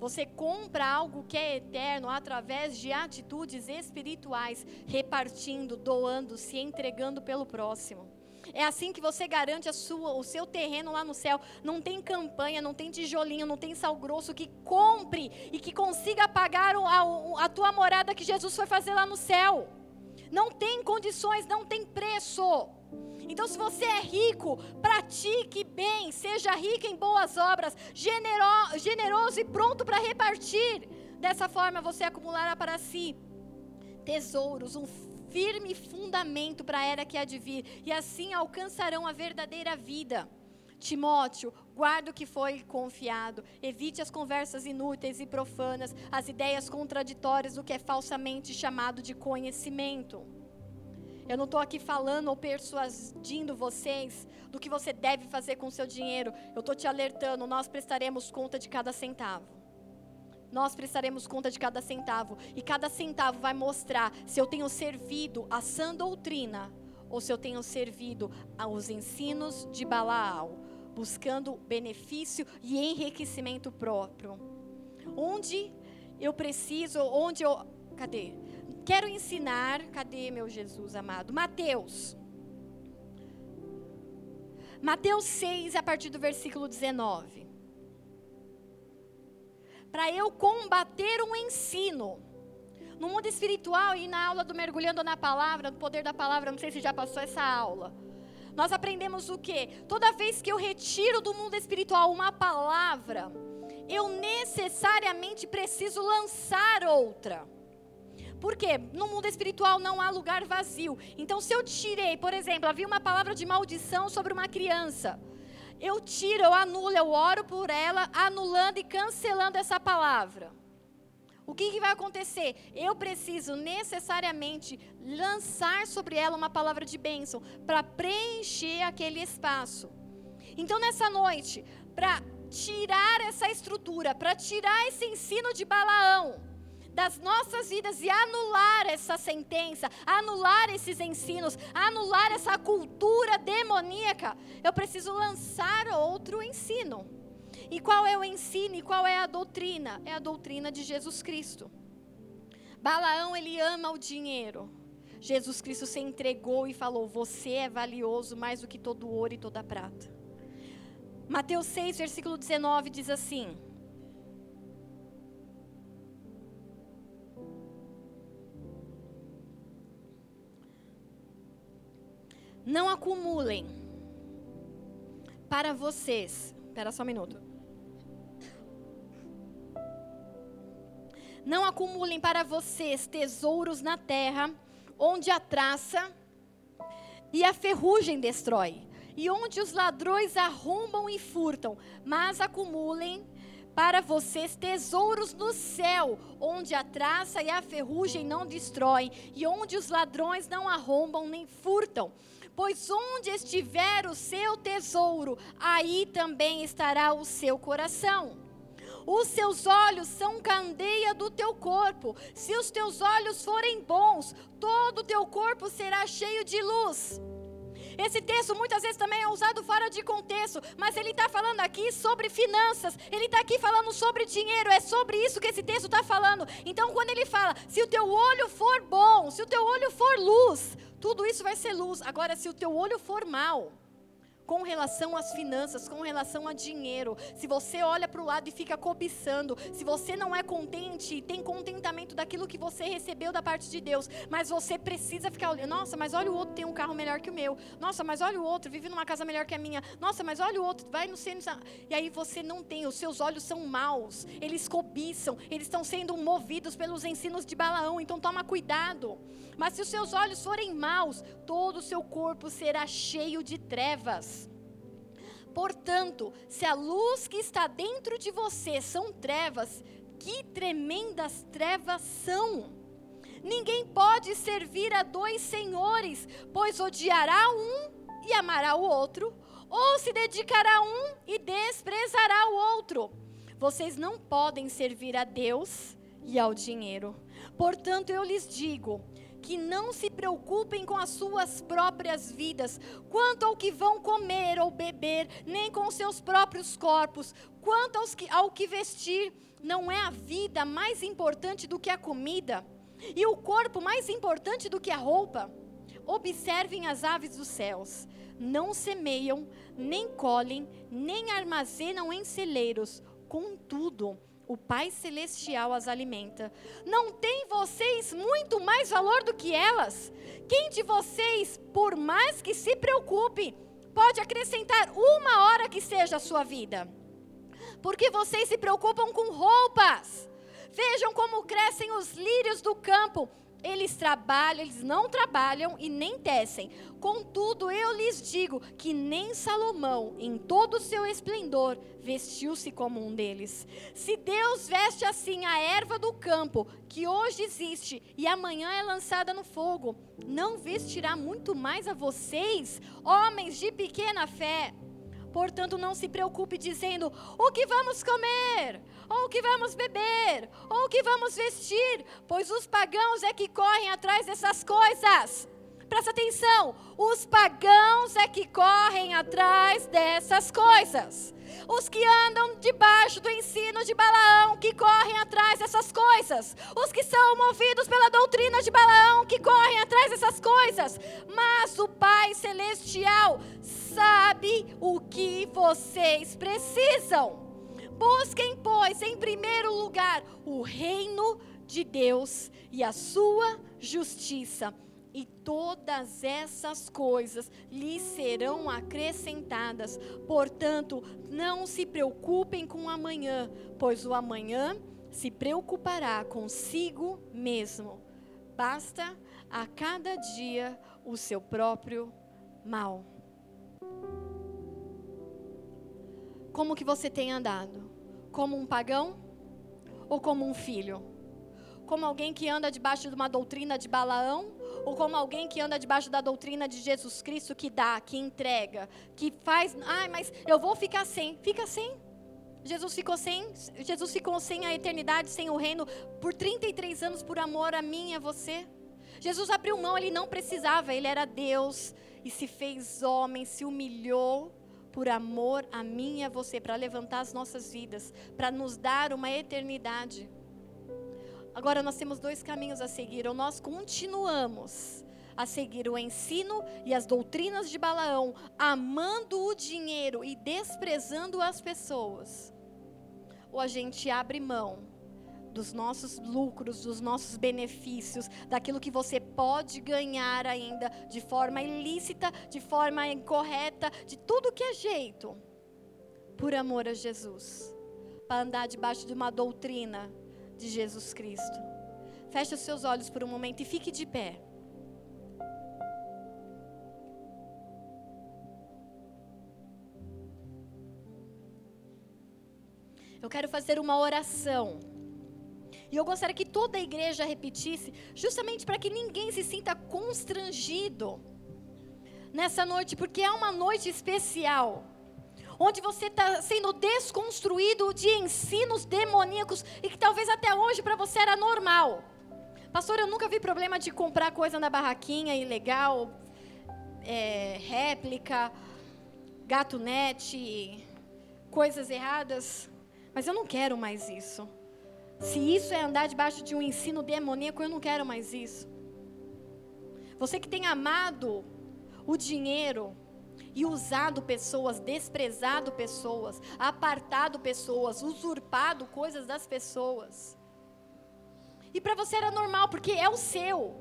Você compra algo que é eterno através de atitudes espirituais, repartindo, doando, se entregando pelo próximo. É assim que você garante a sua, o seu terreno lá no céu. Não tem campanha, não tem tijolinho, não tem sal grosso que compre e que consiga pagar a, a tua morada que Jesus foi fazer lá no céu. Não tem condições, não tem preço. Então, se você é rico, pratique bem, seja rico em boas obras, genero, generoso e pronto para repartir. Dessa forma, você acumulará para si tesouros, um firme fundamento para a era que há de vir, e assim alcançarão a verdadeira vida. Timóteo, guarda o que foi confiado, evite as conversas inúteis e profanas, as ideias contraditórias do que é falsamente chamado de conhecimento. Eu não estou aqui falando ou persuadindo vocês do que você deve fazer com seu dinheiro. Eu estou te alertando, nós prestaremos conta de cada centavo nós prestaremos conta de cada centavo. E cada centavo vai mostrar se eu tenho servido a sã doutrina ou se eu tenho servido aos ensinos de Balaal, buscando benefício e enriquecimento próprio. Onde eu preciso, onde eu. Cadê? Quero ensinar. Cadê meu Jesus amado? Mateus. Mateus 6, a partir do versículo 19 para eu combater um ensino. No mundo espiritual e na aula do Mergulhando na Palavra, no poder da palavra, não sei se já passou essa aula. Nós aprendemos o que? Toda vez que eu retiro do mundo espiritual uma palavra, eu necessariamente preciso lançar outra. Por quê? No mundo espiritual não há lugar vazio. Então, se eu tirei, por exemplo, havia uma palavra de maldição sobre uma criança eu tiro, eu anulo, eu oro por ela, anulando e cancelando essa palavra. O que, que vai acontecer? Eu preciso necessariamente lançar sobre ela uma palavra de bênção para preencher aquele espaço. Então, nessa noite, para tirar essa estrutura, para tirar esse ensino de Balaão, das nossas vidas e anular essa sentença, anular esses ensinos, anular essa cultura demoníaca, eu preciso lançar outro ensino. E qual é o ensino e qual é a doutrina? É a doutrina de Jesus Cristo. Balaão, ele ama o dinheiro. Jesus Cristo se entregou e falou: Você é valioso mais do que todo ouro e toda prata. Mateus 6, versículo 19 diz assim: Não acumulem para vocês. Espera só um minuto. Não acumulem para vocês tesouros na terra, onde a traça e a ferrugem destrói, e onde os ladrões arrombam e furtam, mas acumulem para vocês tesouros no céu, onde a traça e a ferrugem não destroem, e onde os ladrões não arrombam nem furtam. Pois onde estiver o seu tesouro, aí também estará o seu coração. Os seus olhos são candeia do teu corpo. Se os teus olhos forem bons, todo o teu corpo será cheio de luz. Esse texto muitas vezes também é usado fora de contexto, mas ele está falando aqui sobre finanças, ele está aqui falando sobre dinheiro, é sobre isso que esse texto está falando. Então, quando ele fala, se o teu olho for bom, se o teu olho for luz, tudo isso vai ser luz. Agora, se o teu olho for mal, com relação às finanças, com relação a dinheiro. Se você olha para o lado e fica cobiçando, se você não é contente e tem contentamento daquilo que você recebeu da parte de Deus, mas você precisa ficar olhando, nossa, mas olha o outro tem um carro melhor que o meu. Nossa, mas olha o outro vive numa casa melhor que a minha. Nossa, mas olha o outro vai no centro. E aí você não tem, os seus olhos são maus, eles cobiçam, eles estão sendo movidos pelos ensinos de Balaão, então toma cuidado. Mas se os seus olhos forem maus, todo o seu corpo será cheio de trevas. Portanto, se a luz que está dentro de você são trevas, que tremendas trevas são! Ninguém pode servir a dois senhores, pois odiará um e amará o outro, ou se dedicará a um e desprezará o outro. Vocês não podem servir a Deus e ao dinheiro. Portanto, eu lhes digo: que não se preocupem com as suas próprias vidas, quanto ao que vão comer ou beber, nem com seus próprios corpos, quanto aos que, ao que vestir. Não é a vida mais importante do que a comida, e o corpo mais importante do que a roupa? Observem as aves dos céus. Não semeiam, nem colhem, nem armazenam em celeiros. Contudo, o Pai Celestial as alimenta. Não tem vocês muito mais valor do que elas? Quem de vocês, por mais que se preocupe, pode acrescentar uma hora que seja a sua vida? Porque vocês se preocupam com roupas. Vejam como crescem os lírios do campo. Eles trabalham, eles não trabalham e nem tecem. Contudo, eu lhes digo que nem Salomão, em todo o seu esplendor, vestiu-se como um deles. Se Deus veste assim a erva do campo, que hoje existe e amanhã é lançada no fogo, não vestirá muito mais a vocês, homens de pequena fé? Portanto, não se preocupe dizendo o que vamos comer, ou o que vamos beber, ou o que vamos vestir, pois os pagãos é que correm atrás dessas coisas. Presta atenção, os pagãos é que correm atrás dessas coisas. Os que andam debaixo do ensino de Balaão, que correm atrás dessas coisas. Os que são movidos pela doutrina de Balaão, que correm atrás dessas coisas. Mas o Pai Celestial sabe o que vocês precisam. Busquem, pois, em primeiro lugar o reino de Deus e a sua justiça e todas essas coisas lhes serão acrescentadas. Portanto, não se preocupem com amanhã, pois o amanhã se preocupará consigo mesmo. Basta a cada dia o seu próprio mal. Como que você tem andado? Como um pagão ou como um filho? Como alguém que anda debaixo de uma doutrina de Balaão ou como alguém que anda debaixo da doutrina de Jesus Cristo que dá, que entrega, que faz, ai, mas eu vou ficar sem, fica sem. Jesus ficou sem, Jesus ficou sem a eternidade, sem o reino por 33 anos por amor a mim e a você. Jesus abriu mão, ele não precisava, ele era Deus e se fez homem, se humilhou por amor a mim e a você, para levantar as nossas vidas, para nos dar uma eternidade. Agora nós temos dois caminhos a seguir. Ou nós continuamos a seguir o ensino e as doutrinas de Balaão, amando o dinheiro e desprezando as pessoas. Ou a gente abre mão dos nossos lucros, dos nossos benefícios, daquilo que você pode ganhar ainda de forma ilícita, de forma incorreta, de tudo que é jeito, por amor a Jesus, para andar debaixo de uma doutrina de Jesus Cristo. Feche os seus olhos por um momento e fique de pé. Eu quero fazer uma oração. E eu gostaria que toda a igreja repetisse, justamente para que ninguém se sinta constrangido nessa noite, porque é uma noite especial. onde você está sendo desconstruído de ensinos demoníacos e que talvez até hoje para você era normal. Pastor, eu nunca vi problema de comprar coisa na barraquinha ilegal, é, réplica, gato net, coisas erradas. Mas eu não quero mais isso. Se isso é andar debaixo de um ensino demoníaco, eu não quero mais isso. Você que tem amado o dinheiro e usado pessoas, desprezado pessoas, apartado pessoas, usurpado coisas das pessoas. E para você era normal, porque é o seu.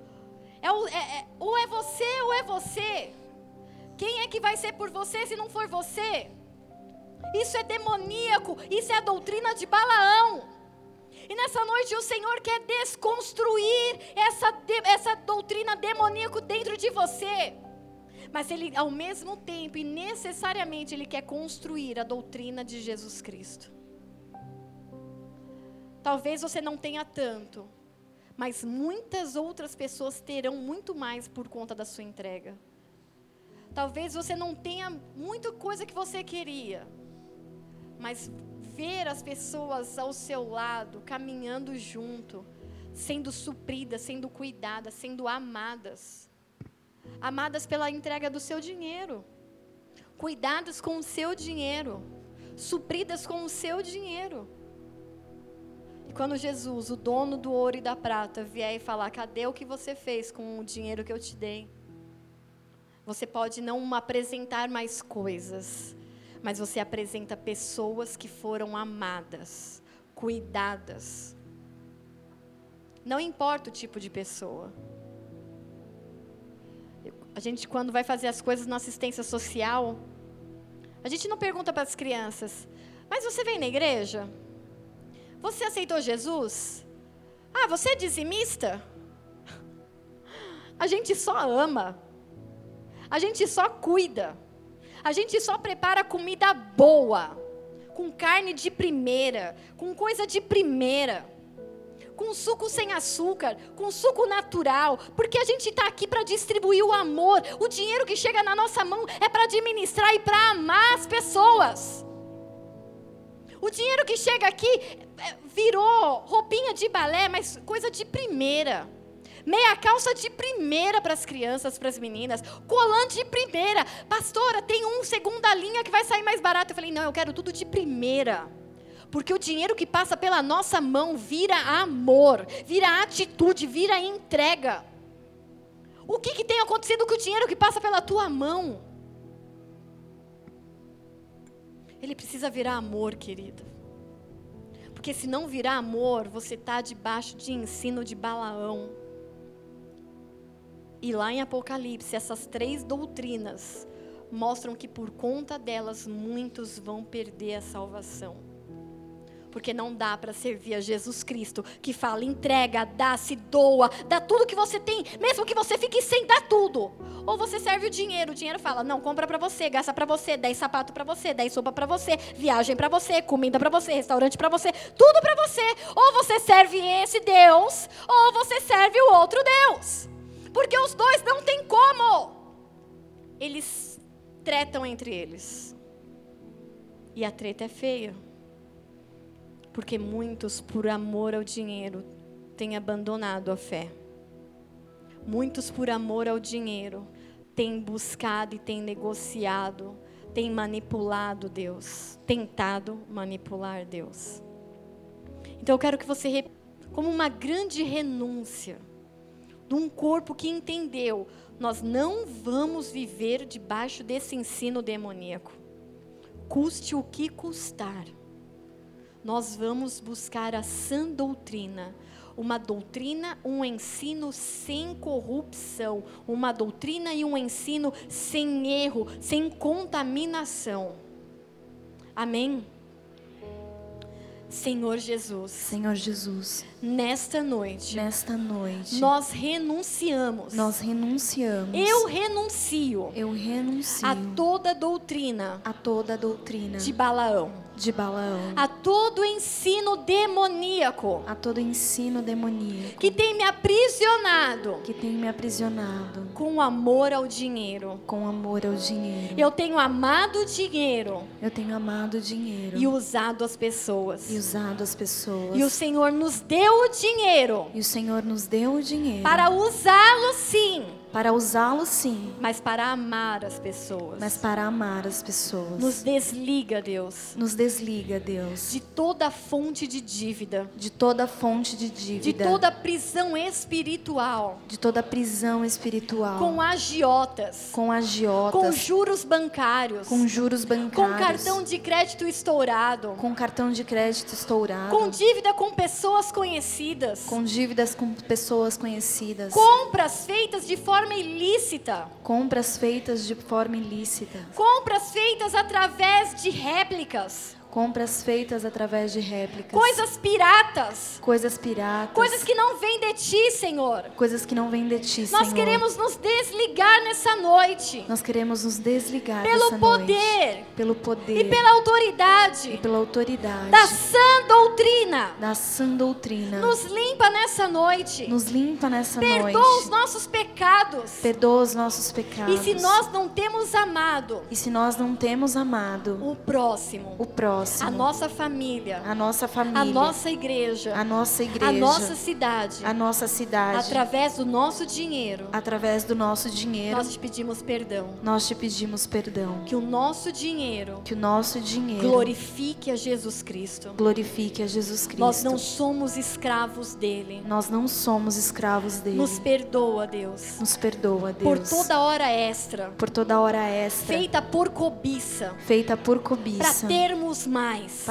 É, o, é, é ou é você ou é você. Quem é que vai ser por você se não for você? Isso é demoníaco, isso é a doutrina de Balaão. E nessa noite o Senhor quer desconstruir essa, essa doutrina demoníaca dentro de você. Mas Ele, ao mesmo tempo e necessariamente, Ele quer construir a doutrina de Jesus Cristo. Talvez você não tenha tanto, mas muitas outras pessoas terão muito mais por conta da sua entrega. Talvez você não tenha muita coisa que você queria, mas ver as pessoas ao seu lado, caminhando junto, sendo supridas, sendo cuidadas, sendo amadas. Amadas pela entrega do seu dinheiro, cuidadas com o seu dinheiro, supridas com o seu dinheiro. E quando Jesus, o dono do ouro e da prata, vier e falar: cadê o que você fez com o dinheiro que eu te dei? Você pode não apresentar mais coisas, mas você apresenta pessoas que foram amadas, cuidadas. Não importa o tipo de pessoa. A gente, quando vai fazer as coisas na assistência social, a gente não pergunta para as crianças: Mas você vem na igreja? Você aceitou Jesus? Ah, você é dizimista? <laughs> A gente só ama. A gente só cuida. A gente só prepara comida boa, com carne de primeira, com coisa de primeira, com suco sem açúcar, com suco natural, porque a gente está aqui para distribuir o amor. O dinheiro que chega na nossa mão é para administrar e para amar as pessoas. O dinheiro que chega aqui é, virou roupinha de balé, mas coisa de primeira meia calça de primeira para as crianças, para as meninas, colante de primeira. Pastora, tem um segunda linha que vai sair mais barato. Eu falei, não, eu quero tudo de primeira. Porque o dinheiro que passa pela nossa mão vira amor, vira atitude, vira entrega. O que, que tem acontecido com o dinheiro que passa pela tua mão? Ele precisa virar amor, querido. Porque se não virar amor, você está debaixo de ensino de Balaão. E lá em Apocalipse, essas três doutrinas mostram que por conta delas muitos vão perder a salvação. Porque não dá para servir a Jesus Cristo, que fala: entrega, dá, se doa, dá tudo que você tem, mesmo que você fique sem dar tudo. Ou você serve o dinheiro, o dinheiro fala: não, compra para você, gasta para você, dá sapato para você, dá sopa para você, viagem para você, comida para você, restaurante para você, tudo para você. Ou você serve esse Deus, ou você serve o outro Deus. Porque os dois não tem como. Eles tretam entre eles. E a treta é feia. Porque muitos, por amor ao dinheiro, têm abandonado a fé. Muitos, por amor ao dinheiro, têm buscado e têm negociado, têm manipulado Deus, tentado manipular Deus. Então eu quero que você, como uma grande renúncia, de um corpo que entendeu: nós não vamos viver debaixo desse ensino demoníaco. Custe o que custar. Nós vamos buscar a sã doutrina, uma doutrina, um ensino sem corrupção, uma doutrina e um ensino sem erro, sem contaminação. Amém? Senhor Jesus. Senhor Jesus. Nesta noite. Nesta noite. Nós renunciamos. Nós renunciamos. Eu renuncio. Eu renuncio. A toda doutrina. A toda doutrina. De Balaão. de Balaão, a todo ensino demoníaco a todo ensino demoníaco que tem me aprisionado que tem me aprisionado com amor ao dinheiro. com amor ao dinheiro. Eu tenho amado o dinheiro Eu tenho amado o dinheiro e usado as pessoas. e usado as pessoas. E o Senhor nos deu o dinheiro. E o Senhor nos deu o dinheiro. Para usá-lo sim, para usá-lo sim, mas para amar as pessoas. mas para amar as pessoas. Nos desliga, Deus, Nos desliga, Deus, de toda fonte de dívida, de toda fonte de de dívida, toda prisão espiritual, de toda prisão espiritual, com agiotas, com com agiotas, juros bancários, com juros com bancários, cartão de crédito estourado, com cartão de crédito estourado, com dívida com pessoas conhecidas, com dívidas com pessoas conhecidas, compras feitas de forma ilícita, compras feitas de forma ilícita, compras feitas através de réplicas, compras feitas através de réplicas, coisas piratas, coisas piratas, coisas que não vêm de ti, Senhor. coisas que não vêm de ti, Nós Senhor. queremos nos desligar nessa noite Nós queremos nos desligar pelo poder noite, pelo poder e pela autoridade e pela autoridade da sã doutrina. da sã doutrina. Nos limpa nessa noite. Nos limpa nessa Perdoa noite. os nossos pecados. Perdoa os nossos pecados. E se nós não temos amado E se nós não temos amado o próximo, o próximo, a nossa família, a nossa família, a nossa igreja, a nossa igreja, a nossa cidade, a nossa cidade, através do nosso dinheiro, através do nosso dinheiro, nós te pedimos perdão. nós te pedimos perdão. Que o nosso dinheiro Que o nosso dinheiro glorifique a Jesus Cristo. glorifique a Jesus Cristo. Nós não somos escravos dele. Nós não somos escravos dele. Nos perdoa, Deus, Nos perdoa, Deus. por toda hora extra, por toda hora extra feita por cobiça, feita por para cobiça termos mais.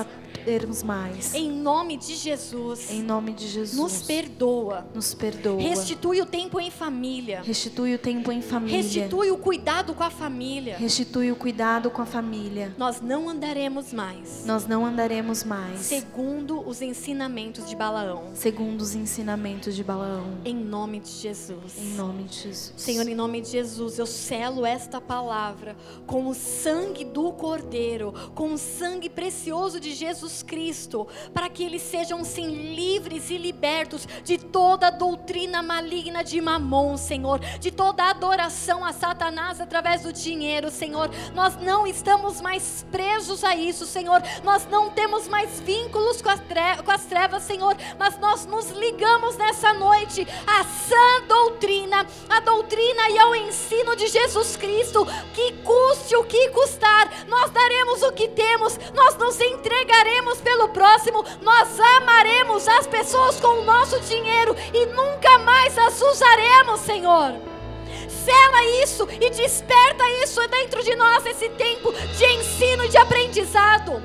Termos mais. Em nome de Jesus, Em nome de Jesus. nos perdoa. Nos perdoa. Restitui o tempo em família. Restitui o tempo em família. Restitui o cuidado com a família. Restitui o cuidado com a família. Nós não andaremos mais Nós não andaremos mais segundo os ensinamentos de Balaão. segundo os ensinamentos de Balaão. Em nome de Jesus. Em nome de Jesus. Senhor, em nome de Jesus, eu selo esta palavra com o sangue do Cordeiro, com o sangue precioso de Jesus Cristo, para que eles sejam sim livres e libertos de toda doutrina maligna de Mamon, Senhor, de toda adoração a Satanás através do dinheiro, Senhor. Nós não estamos mais presos a isso, Senhor. Nós não temos mais vínculos com as com as trevas, Senhor, mas nós nos ligamos nessa noite à sã doutrina, à doutrina e ao ensino de Jesus Cristo, que custe o que custar, nós daremos o que temos, nós nos entregaremos pelo próximo, nós amaremos as pessoas com o nosso dinheiro e nunca mais as usaremos, Senhor. Sela isso e desperta isso dentro de nós, esse tempo de ensino e de aprendizado.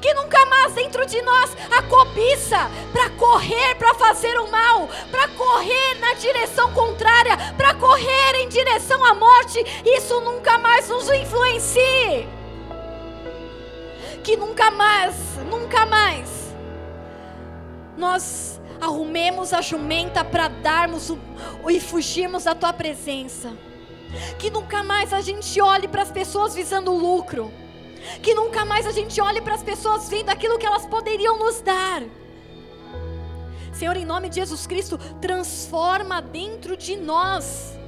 Que nunca mais dentro de nós a cobiça para correr, para fazer o mal, para correr na direção contrária, para correr em direção à morte, isso nunca mais nos influencie. Que nunca mais, nunca mais nós arrumemos a jumenta para darmos o, e fugirmos da tua presença. Que nunca mais a gente olhe para as pessoas visando lucro. Que nunca mais a gente olhe para as pessoas vendo aquilo que elas poderiam nos dar. Senhor, em nome de Jesus Cristo, transforma dentro de nós,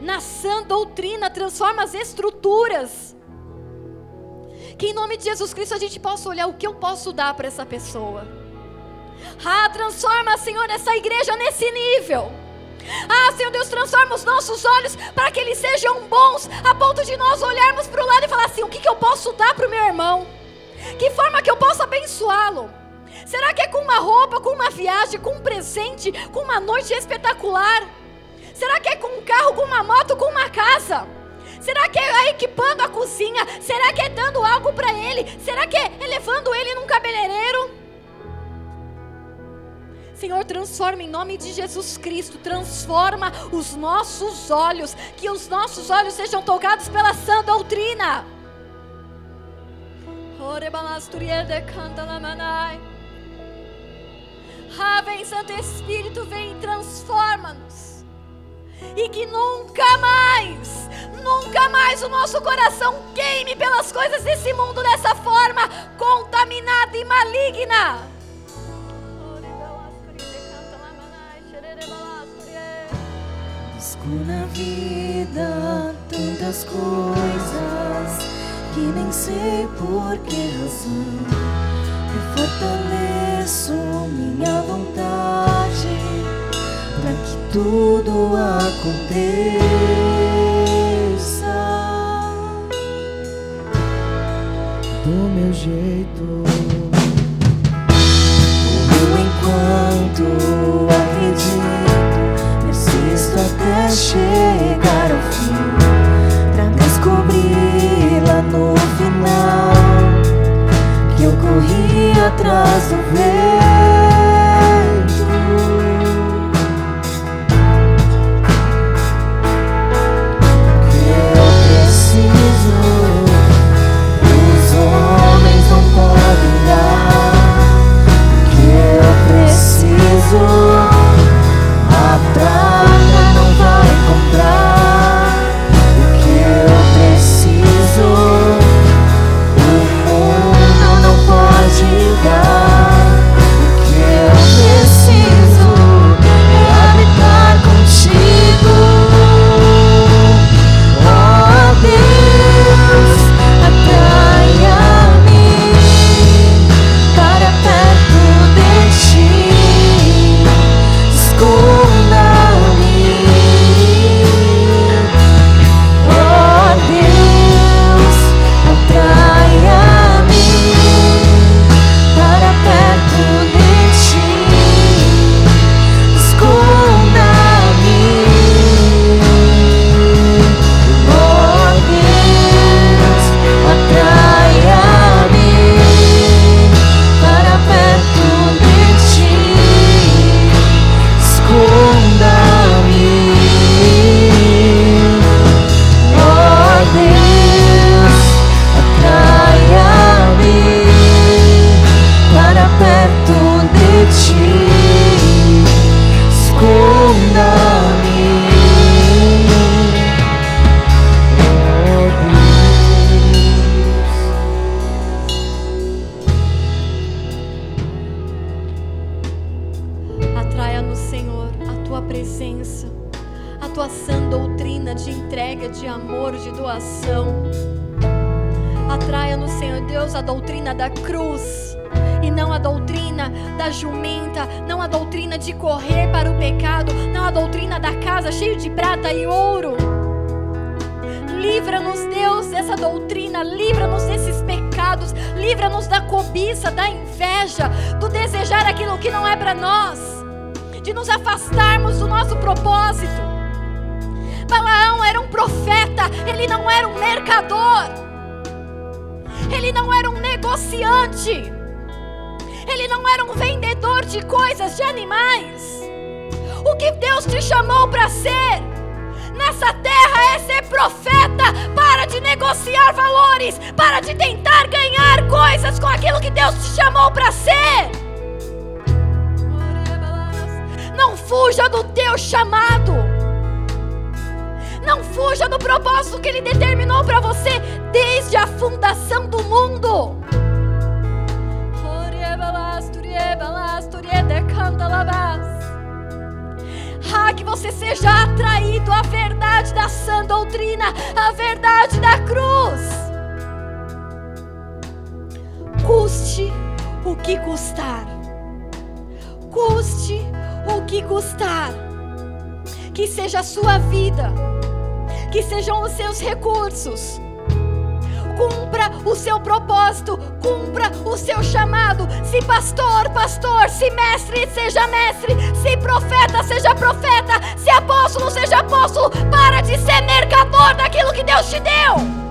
na sã doutrina, transforma as estruturas. Que em nome de Jesus Cristo a gente possa olhar o que eu posso dar para essa pessoa. Ah, transforma, Senhor, essa igreja nesse nível. Ah, Senhor Deus, transforma os nossos olhos para que eles sejam bons, a ponto de nós olharmos para o lado e falar assim: o que, que eu posso dar para o meu irmão? Que forma que eu posso abençoá-lo? Será que é com uma roupa, com uma viagem, com um presente, com uma noite espetacular? Será que é com um carro, com uma moto, com uma casa? Será que é equipando a cozinha? Será que é dando algo para ele? Será que é levando ele num cabeleireiro? Senhor, transforma em nome de Jesus Cristo, transforma os nossos olhos, que os nossos olhos sejam tocados pela sã doutrina. Ah, vem Santo Espírito, vem e transforma-nos e que nunca mais, nunca mais o nosso coração queime pelas coisas desse mundo dessa forma contaminada e maligna. Busco na vida tantas coisas que nem sei por que razão. Eu fortaleço minha vontade tudo aconteça do meu jeito. Eu, enquanto acredito, persisto até chegar ao fim, pra descobrir lá no final que eu corri atrás do ver. Jesus. seja no propósito que Ele determinou para você desde a fundação do mundo. Ah, que você seja atraído à verdade da sã doutrina, à verdade da cruz. Custe o que custar. Custe o que custar. Que seja a sua vida que sejam os seus recursos. Cumpra o seu propósito, cumpra o seu chamado. Se pastor, pastor, se mestre, seja mestre, se profeta, seja profeta, se apóstolo, seja apóstolo. Para de ser mercador daquilo que Deus te deu.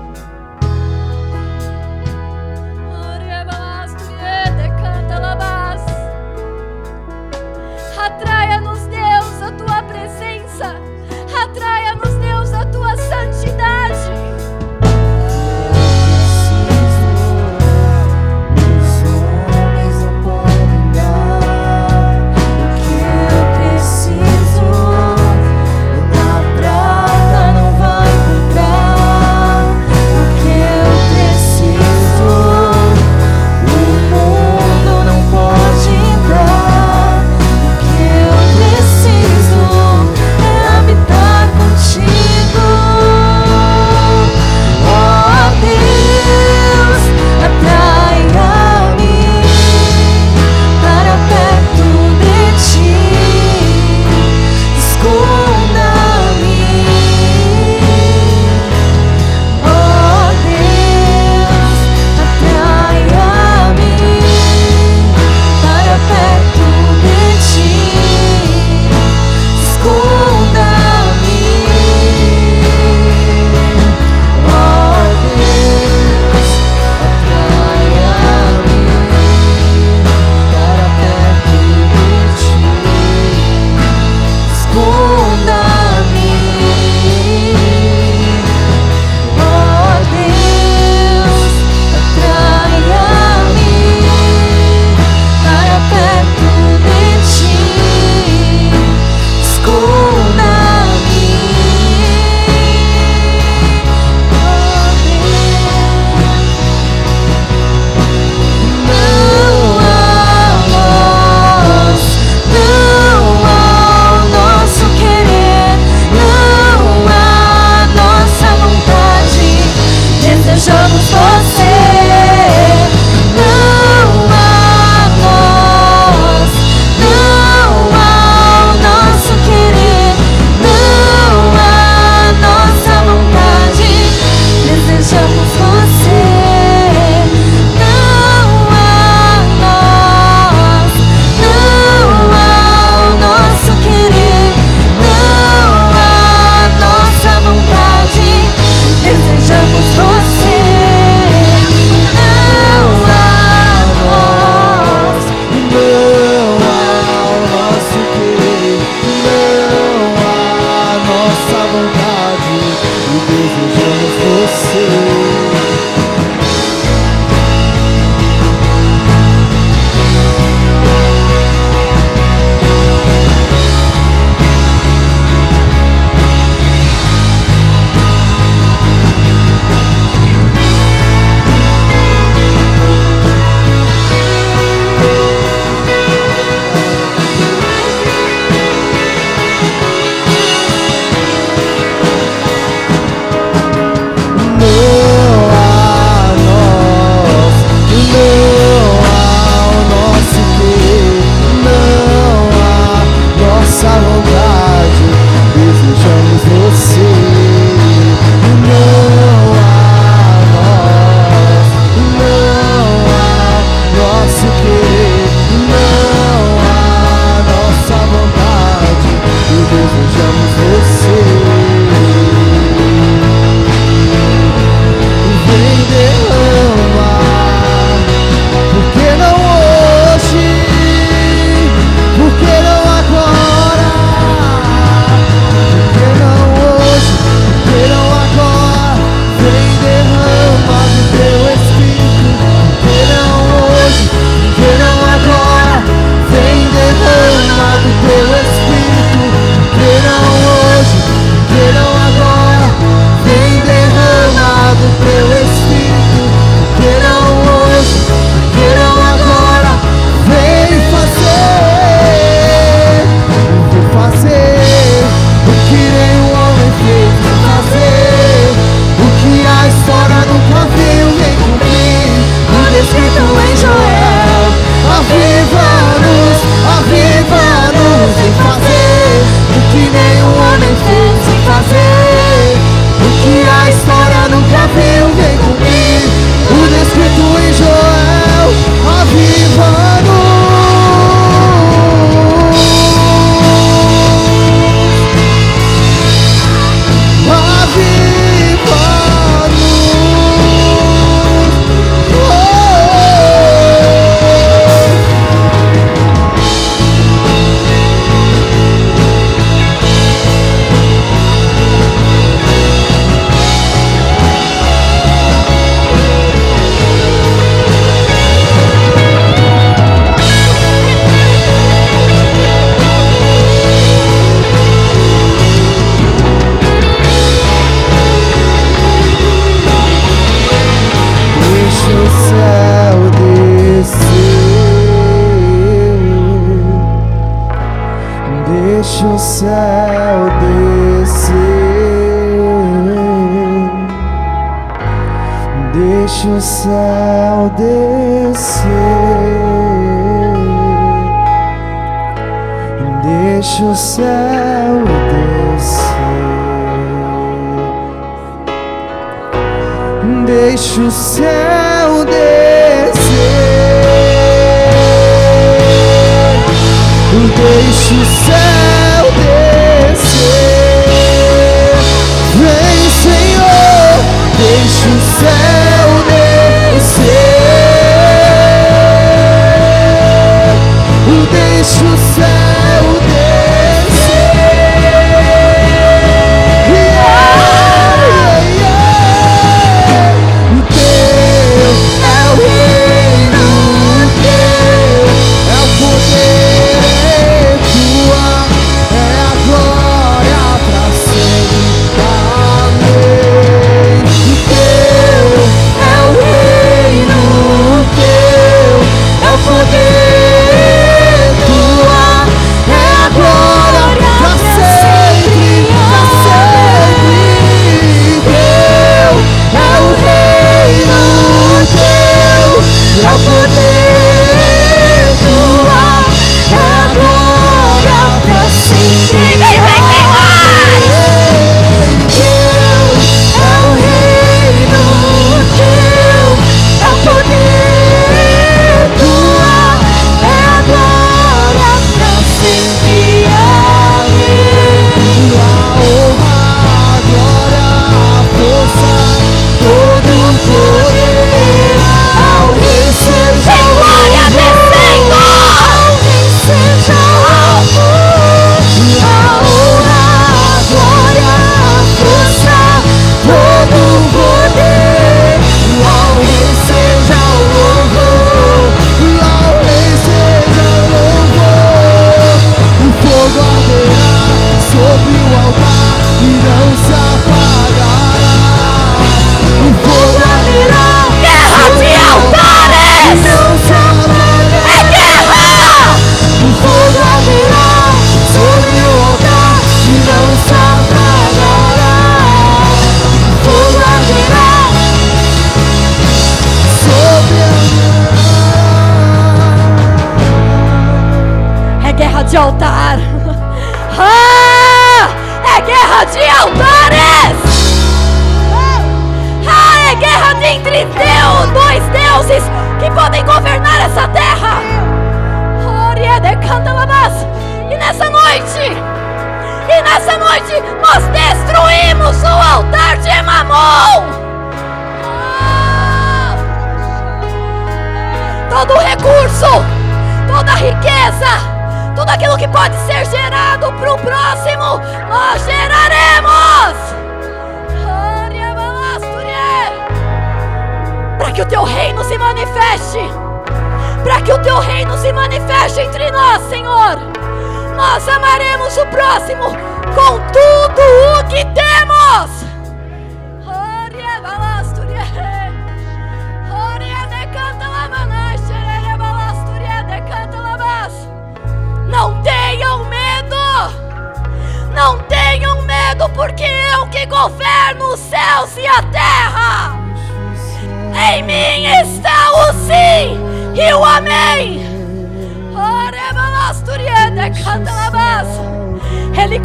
nossa vontade e desejamos você.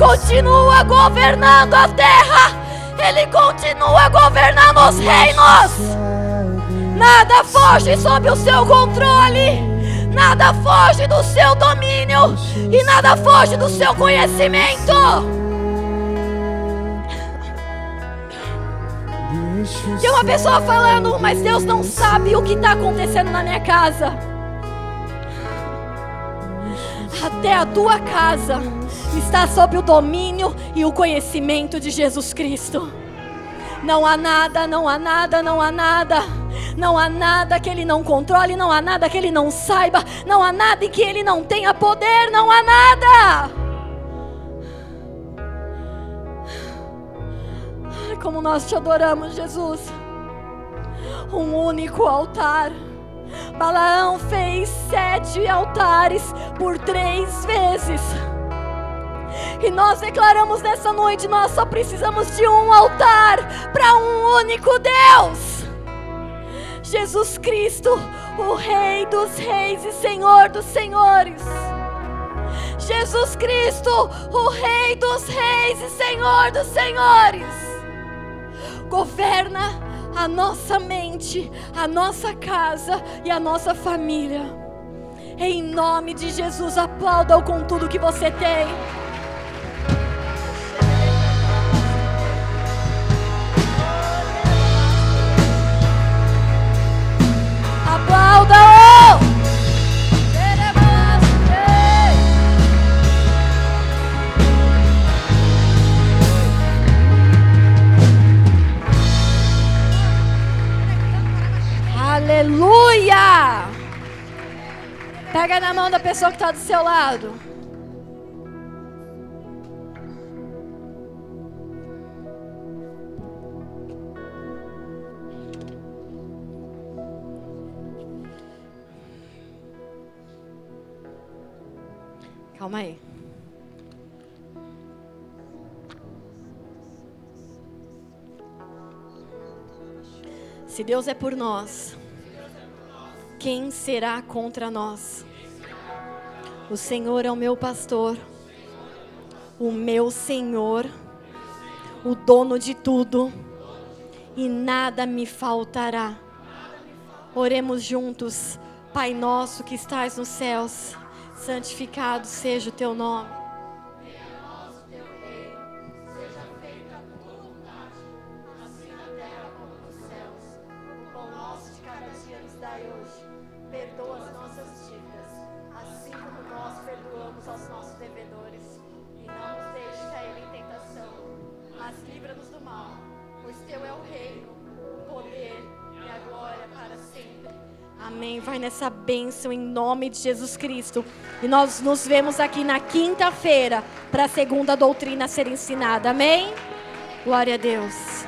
continua governando a terra, Ele continua governando os reinos. Nada foge sob o seu controle, nada foge do seu domínio e nada foge do seu conhecimento. Tem uma pessoa falando, mas Deus não sabe o que está acontecendo na minha casa. até a tua casa está sob o domínio e o conhecimento de Jesus Cristo. Não há nada, não há nada, não há nada. Não há nada que ele não controle, não há nada que ele não saiba, não há nada em que ele não tenha poder, não há nada. Ai, como nós te adoramos, Jesus. Um único altar. Balaão fez sete altares por três vezes. E nós declaramos nessa noite: nós só precisamos de um altar para um único Deus. Jesus Cristo, o Rei dos Reis e Senhor dos Senhores. Jesus Cristo, o Rei dos Reis e Senhor dos Senhores. Governa a nossa mente, a nossa casa e a nossa família. Em nome de Jesus, aplauda-o com tudo que você tem. Aplauda-o! Aleluia! Pega na mão da pessoa que está do seu lado. Calma aí. Se Deus é por nós, quem será contra nós? O Senhor é o meu pastor, o meu Senhor, o dono de tudo, e nada me faltará. Oremos juntos, Pai nosso que estás nos céus, santificado seja o teu nome. Amém. Vai nessa bênção em nome de Jesus Cristo. E nós nos vemos aqui na quinta-feira para a segunda doutrina ser ensinada. Amém? Glória a Deus.